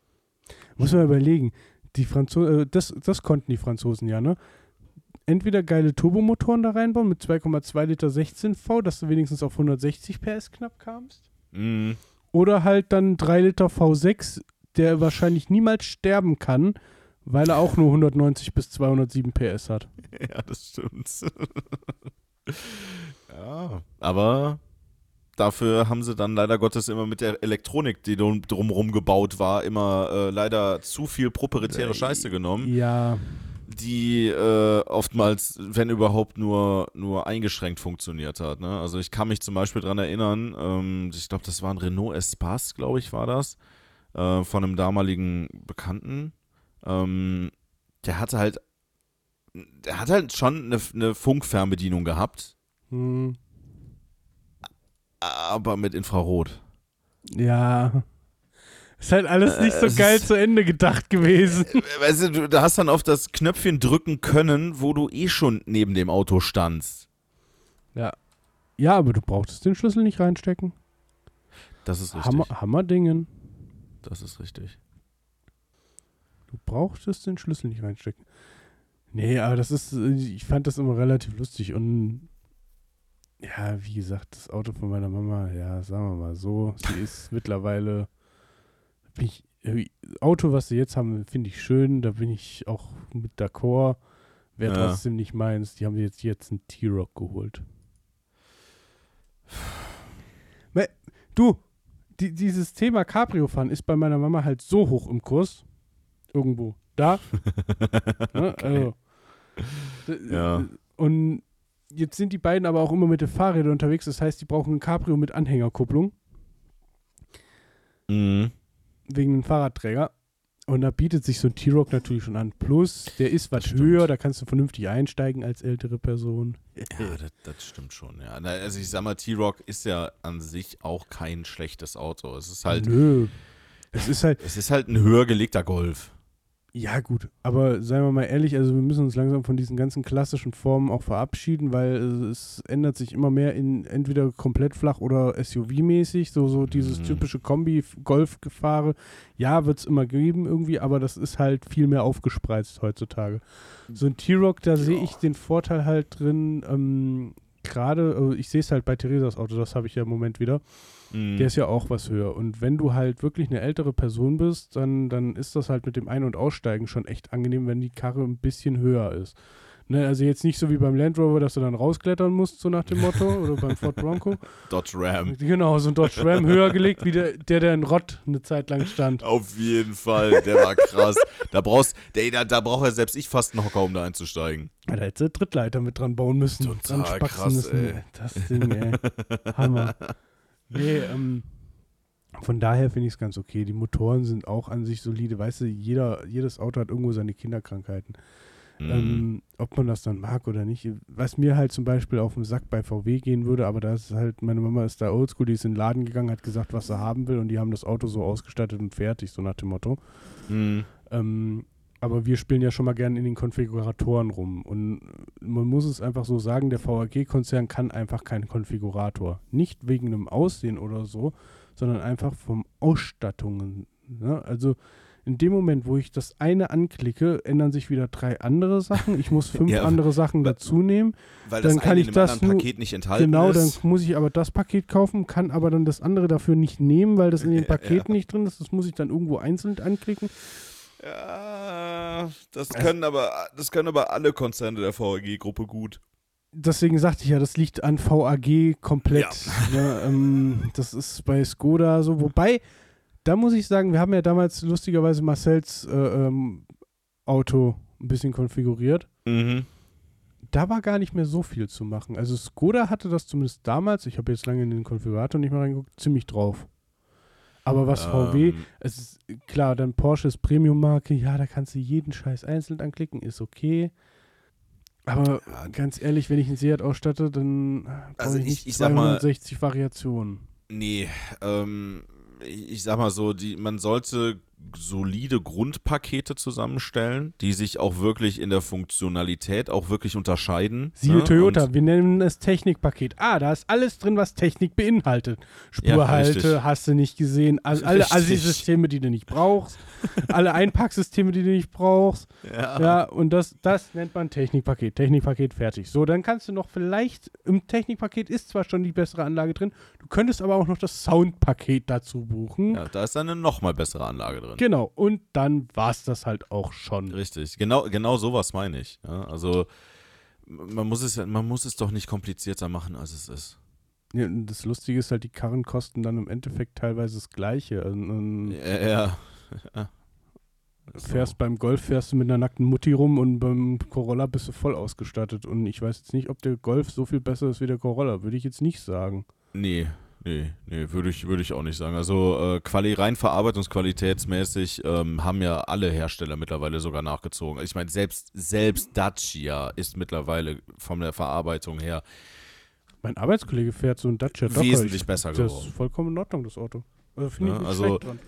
Muss man überlegen. Die Franzosen, äh, das, das konnten die Franzosen ja, ne? Entweder geile Turbomotoren da reinbauen mit 2,2 Liter 16 V, dass du wenigstens auf 160 PS knapp kamst. Mhm. Oder halt dann 3 Liter V6, der wahrscheinlich niemals sterben kann, weil er auch nur 190 bis 207 PS hat. Ja, das stimmt. ja, aber dafür haben sie dann leider Gottes immer mit der Elektronik, die drum- drumherum gebaut war, immer äh, leider zu viel proprietäre Scheiße genommen, Ja, die äh, oftmals, wenn überhaupt, nur, nur eingeschränkt funktioniert hat. Ne? Also ich kann mich zum Beispiel daran erinnern, ähm, ich glaube, das war ein Renault Espace, glaube ich, war das, äh, von einem damaligen Bekannten. Ähm, der hatte halt, der hat halt schon eine, eine Funkfernbedienung gehabt, hm, aber mit Infrarot. ja. Ist halt alles nicht so Äh, geil ist- zu Ende gedacht gewesen. Weißt du, du, du hast dann auf das Knöpfchen drücken können, wo du eh schon neben dem Auto standst. Ja, aber du brauchtest den Schlüssel nicht reinstecken. Das ist richtig. Hammer, Hammerdingen. Das ist richtig. Du brauchtest den Schlüssel nicht reinstecken. Nee, aber das ist, äh, ich fand das immer relativ lustig und ja, wie gesagt, das Auto von meiner Mama, ja, sagen wir mal so, sie ist mittlerweile, ich, äh, Auto, was sie jetzt haben, finde ich schön, da bin ich auch mit d'accord. Wäre Ja. trotzdem nicht meins, die haben jetzt, jetzt einen T-Rock geholt. Du, die, dieses Thema Cabrio fahren ist bei meiner Mama halt so hoch im Kurs. Irgendwo. Da. ne? also, Ja. Und jetzt sind die beiden aber auch immer mit den Fahrrädern unterwegs. Das heißt, die brauchen ein Cabrio mit Anhängerkupplung Mhm. wegen dem Fahrradträger. Und da bietet sich so ein T-Rock natürlich schon an. Plus, der ist was höher, da kannst du vernünftig einsteigen als ältere Person. Ja, das, das stimmt schon, ja. Also ich sag mal, T-Rock ist ja an sich auch kein schlechtes Auto. Es ist halt, Nö. Es ist halt, es ist halt ein höher gelegter Golf. Ja, gut, aber seien wir mal ehrlich, also wir müssen uns langsam von diesen ganzen klassischen Formen auch verabschieden, weil es ändert sich immer mehr in entweder komplett flach oder SUV-mäßig, so, so dieses Mhm. typische Kombi-Golf-Gefahre. Ja, wird es immer geben irgendwie, aber das ist halt viel mehr aufgespreizt heutzutage. So ein T-Rock, da sehe ich den Vorteil halt drin, ähm, gerade, äh, ich sehe es halt bei Theresas Auto, das habe ich ja im Moment wieder. Mhm. Der ist ja auch was höher. Und wenn du halt wirklich eine ältere Person bist, dann, dann ist das halt mit dem Ein- und Aussteigen schon echt angenehm, wenn die Karre ein bisschen höher ist. Ne, also jetzt nicht so wie beim Land Rover, dass du dann rausklettern musst, so nach dem Motto, oder beim Ford Bronco. Dodge Ram. Genau, so ein Dodge Ram höher gelegt, wie der, der, der in Rott eine Zeit lang stand. Auf jeden Fall, der war krass. da brauchst, der, da, da braucht ja selbst ich fast einen Hocker, um da einzusteigen. Da hättest du Trittleiter mit dran bauen müssen. und Total dran krass, müssen. ey. Das Ding, ey. Hammer. Nee, ähm, von daher finde ich es ganz okay. Die Motoren sind auch an sich solide. Weißt du, jeder, jedes Auto hat irgendwo seine Kinderkrankheiten. Mhm. Ähm, ob man das dann mag oder nicht. Was mir halt zum Beispiel auf den Sack bei VW gehen würde, aber da ist halt, meine Mama ist da oldschool, die ist in den Laden gegangen, hat gesagt, was sie haben will und die haben das Auto so ausgestattet und fertig, so nach dem Motto. Mhm. Ähm, aber wir spielen ja schon mal gerne in den Konfiguratoren rum. Und man muss es einfach so sagen, der VAG-Konzern kann einfach keinen Konfigurator. Nicht wegen einem Aussehen oder so, sondern einfach vom Ausstattungen. Ne? Also in dem Moment, wo ich das eine anklicke, ändern sich wieder drei andere Sachen. Ich muss fünf Ja, andere Sachen dazu nehmen. Weil dann das kann ich das nur- Paket nicht enthalten Genau, dann ist. muss ich aber das Paket kaufen, kann aber dann das andere dafür nicht nehmen, weil das in dem Ja, Paket ja. nicht drin ist. Das muss ich dann irgendwo einzeln anklicken. Ja, das können aber, das können aber alle Konzerne der VAG-Gruppe gut. deswegen sagte ich ja, das liegt an VAG komplett. Ne, ähm, das ist bei Skoda so. Wobei, da muss ich sagen, wir haben ja damals lustigerweise Marcells äh, ähm, Auto ein bisschen konfiguriert. Mhm. Da war gar nicht mehr so viel zu machen. Also Skoda hatte das zumindest damals, ich habe jetzt lange in den Konfigurator nicht mehr reingeguckt, ziemlich drauf. Aber was VW, Ähm, es ist klar, dann Porsche ist Premium-Marke, ja, da kannst du jeden Scheiß einzeln anklicken, ist okay. Aber Ja. ganz ehrlich, wenn ich einen Seat ausstatte, dann Also ich ich- nicht ich mal- 260 Variationen. Nee, ähm, ich, ich sag mal so, die, man sollte solide Grundpakete zusammenstellen, die sich auch wirklich in der Funktionalität auch wirklich unterscheiden. Siehe ne? Toyota, Und- wir nennen es Technikpaket. Ah, da ist alles drin, was Technik beinhaltet. Spurhalte, richtig. hast du nicht gesehen, all, alle Richtig. Assi-Systeme, die du nicht brauchst, alle Einpacksysteme, die du nicht brauchst. Ja. Ja, und das, das nennt man Technikpaket. Technikpaket fertig. So, dann kannst du noch vielleicht, im Technikpaket ist zwar schon die bessere Anlage drin, du könntest aber auch noch das Soundpaket dazu buchen. ja, da ist eine nochmal bessere Anlage drin. Genau, und dann war es das halt auch schon. Richtig, genau, genau sowas meine ich. Ja, also man muss es man muss es doch nicht komplizierter machen, als es ist. Ja, das Lustige ist halt, die Karren kosten dann im Endeffekt teilweise das Gleiche. Und, und Ja, ja. ja. fährst beim Golf fährst du mit einer nackten Mutti rum und beim Corolla bist du voll ausgestattet. Und ich weiß jetzt nicht, ob der Golf so viel besser ist wie der Corolla. Würde ich jetzt nicht sagen. Nee, nee, nee, würde ich, würde ich auch nicht sagen. Also äh, Quali rein verarbeitungsqualitätsmäßig ähm, haben ja alle Hersteller mittlerweile sogar nachgezogen. Ich meine, selbst, selbst Dacia ist mittlerweile von der Verarbeitung her Mein Arbeitskollege fährt so ein Dacia Docker. wesentlich Ich, besser das ist geworden. vollkommen in Ordnung, das Auto. Also finde ich Ja, nicht also, schlecht dran.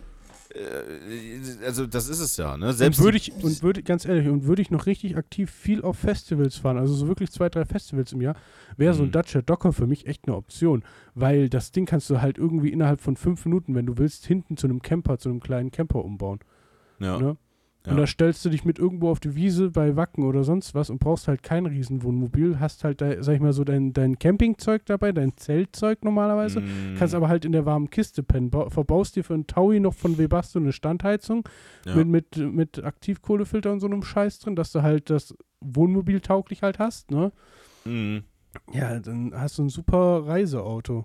Äh, also das ist es ja, ne? Und Selbst würde ich, und würde, ganz ehrlich, und würde ich noch richtig aktiv viel auf Festivals fahren, also so wirklich zwei, drei Festivals im Jahr, wäre so ein Mhm. Dacia Docker für mich echt eine Option. Weil das Ding kannst du halt irgendwie innerhalb von fünf Minuten, wenn du willst, hinten zu einem Camper, zu einem kleinen Camper umbauen. ja, Ne? Ja. Und da stellst du dich mit irgendwo auf die Wiese bei Wacken oder sonst was und brauchst halt kein Riesenwohnmobil, hast halt, da, sag ich mal, so dein, dein Campingzeug dabei, dein Zeltzeug normalerweise, Mm, kannst aber halt in der warmen Kiste pennen. Ba verbaust dir für einen Taui noch von Webasto eine Standheizung ja. mit, mit, mit Aktivkohlefilter und so einem Scheiß drin, dass du halt das Wohnmobil tauglich halt hast, ne? Mm. Ja, dann hast du ein super Reiseauto.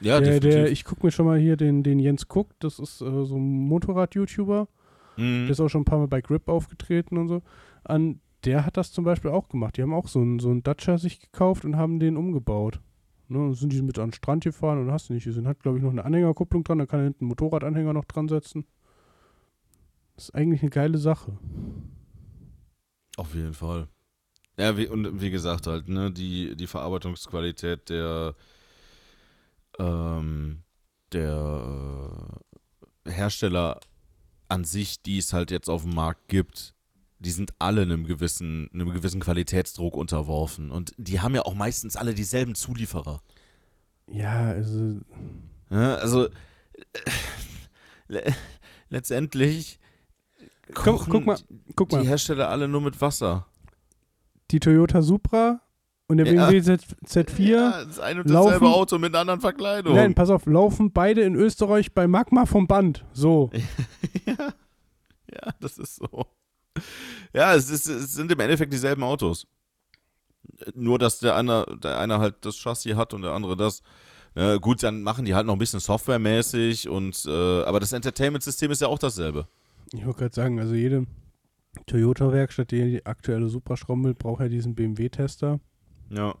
ja, der, definitiv. der, ich guck mir schon mal hier den, den Jens Cook, das ist äh, so ein Motorrad-YouTuber. Mm. Der ist auch schon ein paar Mal bei Grip aufgetreten und so. An, der hat das zum Beispiel auch gemacht. Die haben auch so einen, so einen Dacia sich gekauft und haben den umgebaut. Ne, sind die mit an den Strand gefahren und hast du nicht gesehen. Hat, glaube ich, noch eine Anhängerkupplung dran, da kann er hinten einen Motorradanhänger noch dran setzen. Das ist eigentlich eine geile Sache. Auf jeden Fall. Ja, wie, und wie gesagt halt, ne, die, die Verarbeitungsqualität der, ähm, der äh, Hersteller an sich, die es halt jetzt auf dem Markt gibt, die sind alle einem gewissen, einem gewissen Qualitätsdruck unterworfen. Und die haben ja auch meistens alle dieselben Zulieferer. Ja, also, Ja, also äh, le letztendlich kochen guck mal, guck die mal. Hersteller alle nur mit Wasser. Die Toyota Supra und der Ja. BMW Z, Z4. Ja, das ist ein und laufen- dasselbe Auto mit einer anderen Verkleidung. Nein, pass auf, laufen beide in Österreich bei Magma vom Band. So. ja. ja, das ist so. Ja, es, ist, es sind im Endeffekt dieselben Autos. Nur, dass der eine, der eine halt das Chassis hat und der andere das. Ja, gut, dann machen die halt noch ein bisschen softwaremäßig und äh, aber das Entertainment-System ist ja auch dasselbe. Ich wollte gerade sagen, also jede Toyota-Werkstatt, die die aktuelle Supra will, braucht ja diesen BMW-Tester. Ja.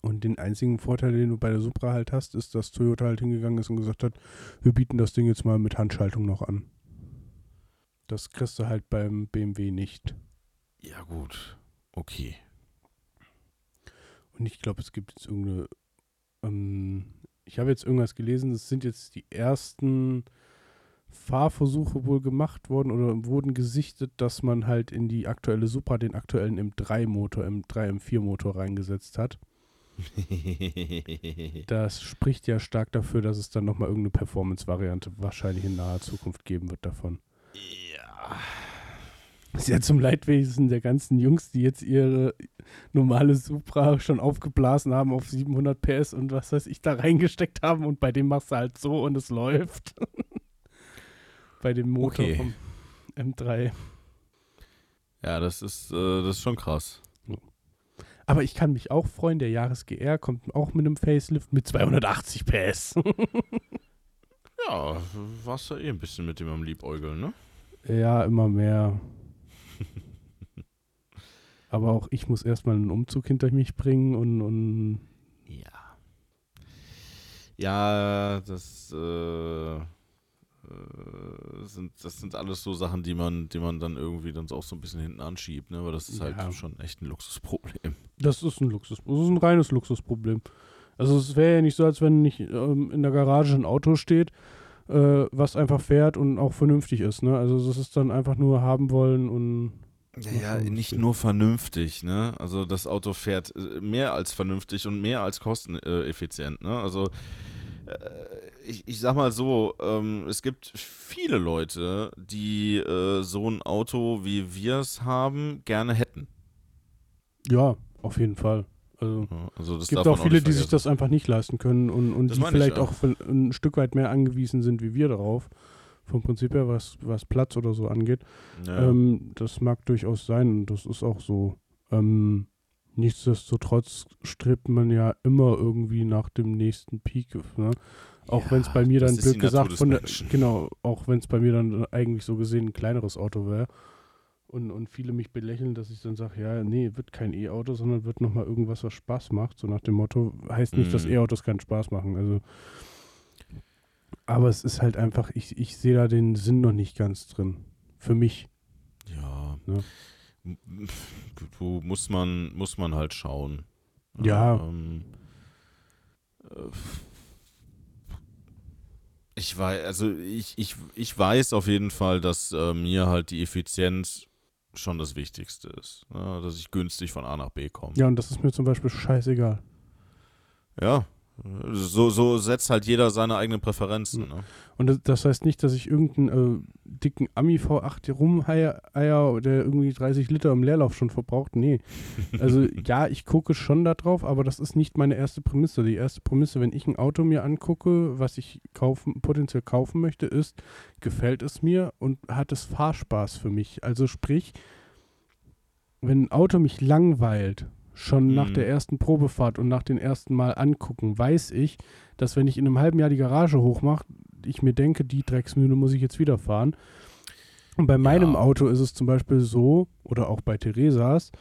Und den einzigen Vorteil, den du bei der Supra halt hast, ist, dass Toyota halt hingegangen ist und gesagt hat, wir bieten das Ding jetzt mal mit Handschaltung noch an. Das kriegst du halt beim BMW nicht. Ja, gut. Okay. Und ich glaube, es gibt jetzt irgendeine. Ähm, ich habe jetzt irgendwas gelesen, es sind jetzt die ersten Fahrversuche wohl gemacht worden oder wurden gesichtet, dass man halt in die aktuelle Supra den aktuellen M3-Motor, M3, M4-Motor reingesetzt hat. Das spricht ja stark dafür, dass es dann nochmal irgendeine Performance-Variante wahrscheinlich in naher Zukunft geben wird davon. ja. Ist ja zum Leidwesen der ganzen Jungs, die jetzt ihre normale Supra schon aufgeblasen haben auf 700 PS und was weiß ich da reingesteckt haben und bei dem machst du halt so und es läuft. bei dem Motor Okay. vom M3. Ja, das ist, äh, das ist schon krass. Aber ich kann mich auch freuen, der Jahres GR kommt auch mit einem Facelift mit 280 PS. Ja, warst du eh ein bisschen mit dem am Liebäugeln, ne? ja, immer mehr. Aber auch ich muss erstmal einen Umzug hinter mich bringen und, und Ja. Ja, das, äh, sind, das sind alles so Sachen, die man, die man dann irgendwie dann auch so ein bisschen hinten anschiebt, ne? Aber das ist halt Ja. schon echt ein Luxusproblem. Das ist ein Luxus. Das ist ein reines Luxusproblem. Also es wäre ja nicht so, als wenn nicht ähm, in der Garage ein Auto steht, äh, was einfach fährt und auch vernünftig ist. Ne? Also das ist dann einfach nur haben wollen und ja, ja, nicht nur vernünftig, ne? Also das Auto fährt äh, mehr als vernünftig und mehr als kosteneffizient, ne? Also äh, ich, ich sag mal so, ähm, es gibt viele Leute, die äh, so ein Auto, wie wir es haben, gerne hätten. Ja, auf jeden Fall. Also, also es gibt auch viele, nicht die sich das einfach nicht leisten können und, und Das die vielleicht auch von- ein Stück weit mehr angewiesen sind wie wir darauf. Vom Prinzip her, was, was Platz oder so angeht. Ja. Ähm, das mag durchaus sein und das ist auch so. Ähm, nichtsdestotrotz strebt man ja immer irgendwie nach dem nächsten Peak. Ne? Auch Ja, wenn es bei mir dann blöd gesagt von der, genau, auch wenn es bei mir dann eigentlich so gesehen ein kleineres Auto wäre. Und, und viele mich belächeln, dass ich dann sage, ja, nee, wird kein E-Auto, sondern wird nochmal irgendwas, was Spaß macht. So nach dem Motto, heißt nicht, dass Mhm. E-Autos keinen Spaß machen. Also, aber es ist halt einfach, ich, ich sehe da den Sinn noch nicht ganz drin. Für mich. Ja. Ne? Du muss man, muss man halt schauen. Ja. Ähm, äh, ich weiß, also ich, ich, ich weiß auf jeden Fall, dass äh, mir halt die Effizienz schon das Wichtigste ist. Ne? Dass ich günstig von A nach B komme. Ja, und das ist mir zum Beispiel scheißegal. Ja. So, so setzt halt jeder seine eigenen Präferenzen. Ne? Und das, heißt nicht, dass ich irgendeinen äh, dicken Ami V8 hier rumheier, Eier, der irgendwie 30 Liter im Leerlauf schon verbraucht. Nee. Also ja, ich gucke schon da drauf, aber das ist nicht meine erste Prämisse. Die erste Prämisse, wenn ich ein Auto mir angucke, was ich kaufen, potenziell kaufen möchte, ist, gefällt es mir und hat es Fahrspaß für mich. Also sprich, wenn ein Auto mich langweilt, schon nach Mhm. der ersten Probefahrt und nach den ersten Mal angucken, weiß ich, dass wenn ich in einem halben Jahr die Garage hochmache, ich mir denke, die Drecksmühle muss ich jetzt wieder fahren. Und bei meinem Ja. Auto ist es zum Beispiel so, oder auch bei Theresas,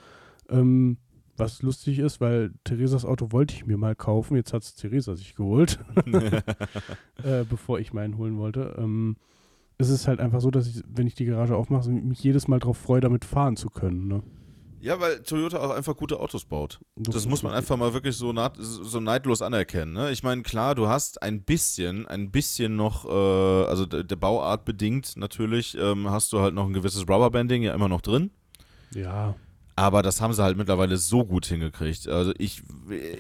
ähm, was lustig ist, weil Theresas Auto wollte ich mir mal kaufen, jetzt hat es Theresa sich geholt, äh, bevor ich meinen holen wollte. Ähm, es ist halt einfach so, dass ich, wenn ich die Garage aufmache, mich jedes Mal darauf freue, damit fahren zu können. Ne? Ja, weil Toyota auch einfach gute Autos baut. Das muss man einfach mal wirklich so, naht, so neidlos anerkennen. Ne? Ich meine, klar, du hast ein bisschen, ein bisschen noch, äh, also der, der Bauart bedingt natürlich, ähm, hast du halt noch ein gewisses Rubberbanding ja immer noch drin. Ja, Aber das haben sie halt mittlerweile so gut hingekriegt. Also ich,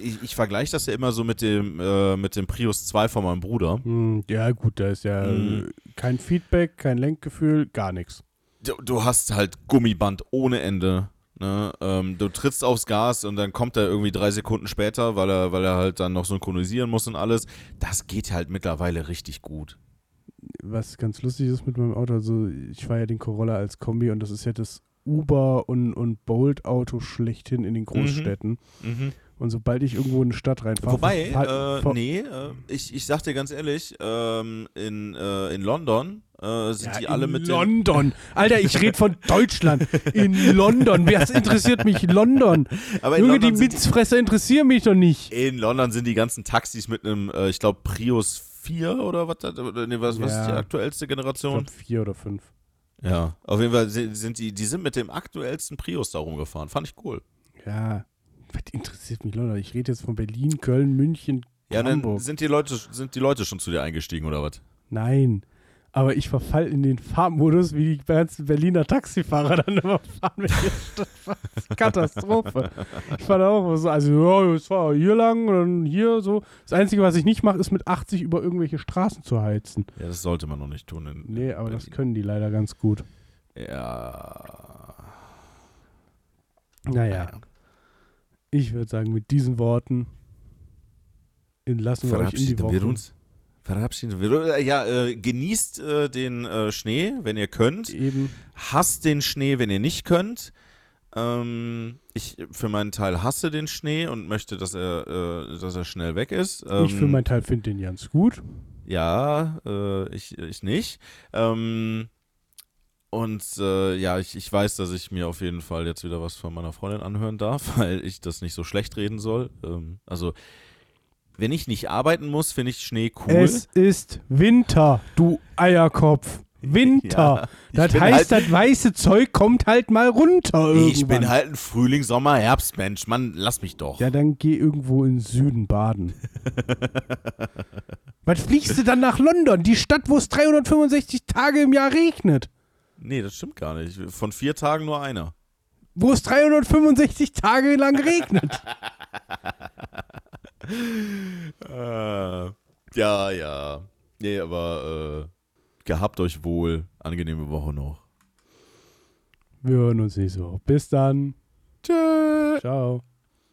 ich, ich vergleiche das ja immer so mit dem, äh, mit dem Prius 2 von meinem Bruder. hm, ja gut, da ist ja Mhm. kein Feedback, kein Lenkgefühl, gar nichts. Du, du hast halt Gummiband ohne Ende. Ne? Ähm, du trittst aufs Gas und dann kommt er irgendwie drei Sekunden später, weil er, weil er halt dann noch synchronisieren muss und alles. Das geht halt mittlerweile richtig gut. was ganz lustig ist mit meinem Auto, also ich fahre ja den Corolla als Kombi und das ist ja das Uber- und, und Bolt-Auto schlechthin in den Großstädten. Und sobald ich irgendwo in eine Stadt reinfahre, Wobei, äh, nee, äh, ich, ich sag dir ganz ehrlich, ähm, in, äh, in London äh, sind ja, die alle in mit den, London. Alter, ich rede von Deutschland. In London. Was interessiert mich London? aber in Junge, die London, sind Mitzfresser interessieren mich doch nicht. die, in London sind die ganzen Taxis mit einem, äh, ich glaube, Prius 4 oder was, nee, was, was ist die Ja. aktuellste Ich Generation? glaube vier oder fünf. Ja, auf jeden Fall sind, sind die, die sind mit dem aktuellsten Prius da rumgefahren. Fand ich cool. Ja, was interessiert mich London? Ich rede jetzt von Berlin, Köln, München, Ja, dann Hamburg. sind die Leute, sind die Leute schon zu dir eingestiegen oder was? Nein. Aber ich verfall in den Fahrmodus, wie die ganzen Berliner Taxifahrer dann immer fahren, wenn ich fahre. Das Katastrophe. Ich fahre da auch so, also, ja, jetzt fahr hier lang und dann hier so. Das Einzige, was ich nicht mache, ist mit 80 über irgendwelche Straßen zu heizen. Ja, das sollte man noch nicht tun. In, Nee, aber das Berlin. können die leider ganz gut. Ja. Naja, ich würde sagen, mit diesen Worten entlassen wir euch in die Woche. wir uns. Verabschieden wir uns. Ja, äh, genießt äh, den äh, Schnee, wenn ihr könnt. Eben, Hasst den Schnee, wenn ihr nicht könnt. Ähm, ich für meinen Teil hasse den Schnee und möchte, dass er, äh, dass er schnell weg ist. Ähm, ich für meinen Teil finde den ganz gut. Ja, äh, ich, ich nicht. Ähm, und äh, ja, ich, ich weiß, dass ich mir auf jeden Fall jetzt wieder was von meiner Freundin anhören darf, weil ich das nicht so schlecht reden soll. Ähm, also, wenn ich nicht arbeiten muss, finde ich Schnee cool. Es ist Winter, du Eierkopf. Winter. Ja, das heißt, halt- das weiße Zeug kommt halt mal runter irgendwann. ich bin halt ein Frühling, Sommer, Herbstmensch. Mann, lass mich doch. Ja, dann geh irgendwo in den Süden baden. Was fliegst du dann nach London, die Stadt, wo es 365 Tage im Jahr regnet? Nee, das stimmt gar nicht. Von vier Tagen nur einer. Wo es 365 Tage lang regnet. Äh, ja, ja. Nee, aber äh, gehabt euch wohl. Angenehme Woche noch. Wir hören uns nicht so. Bis dann. Tschö. Ciao.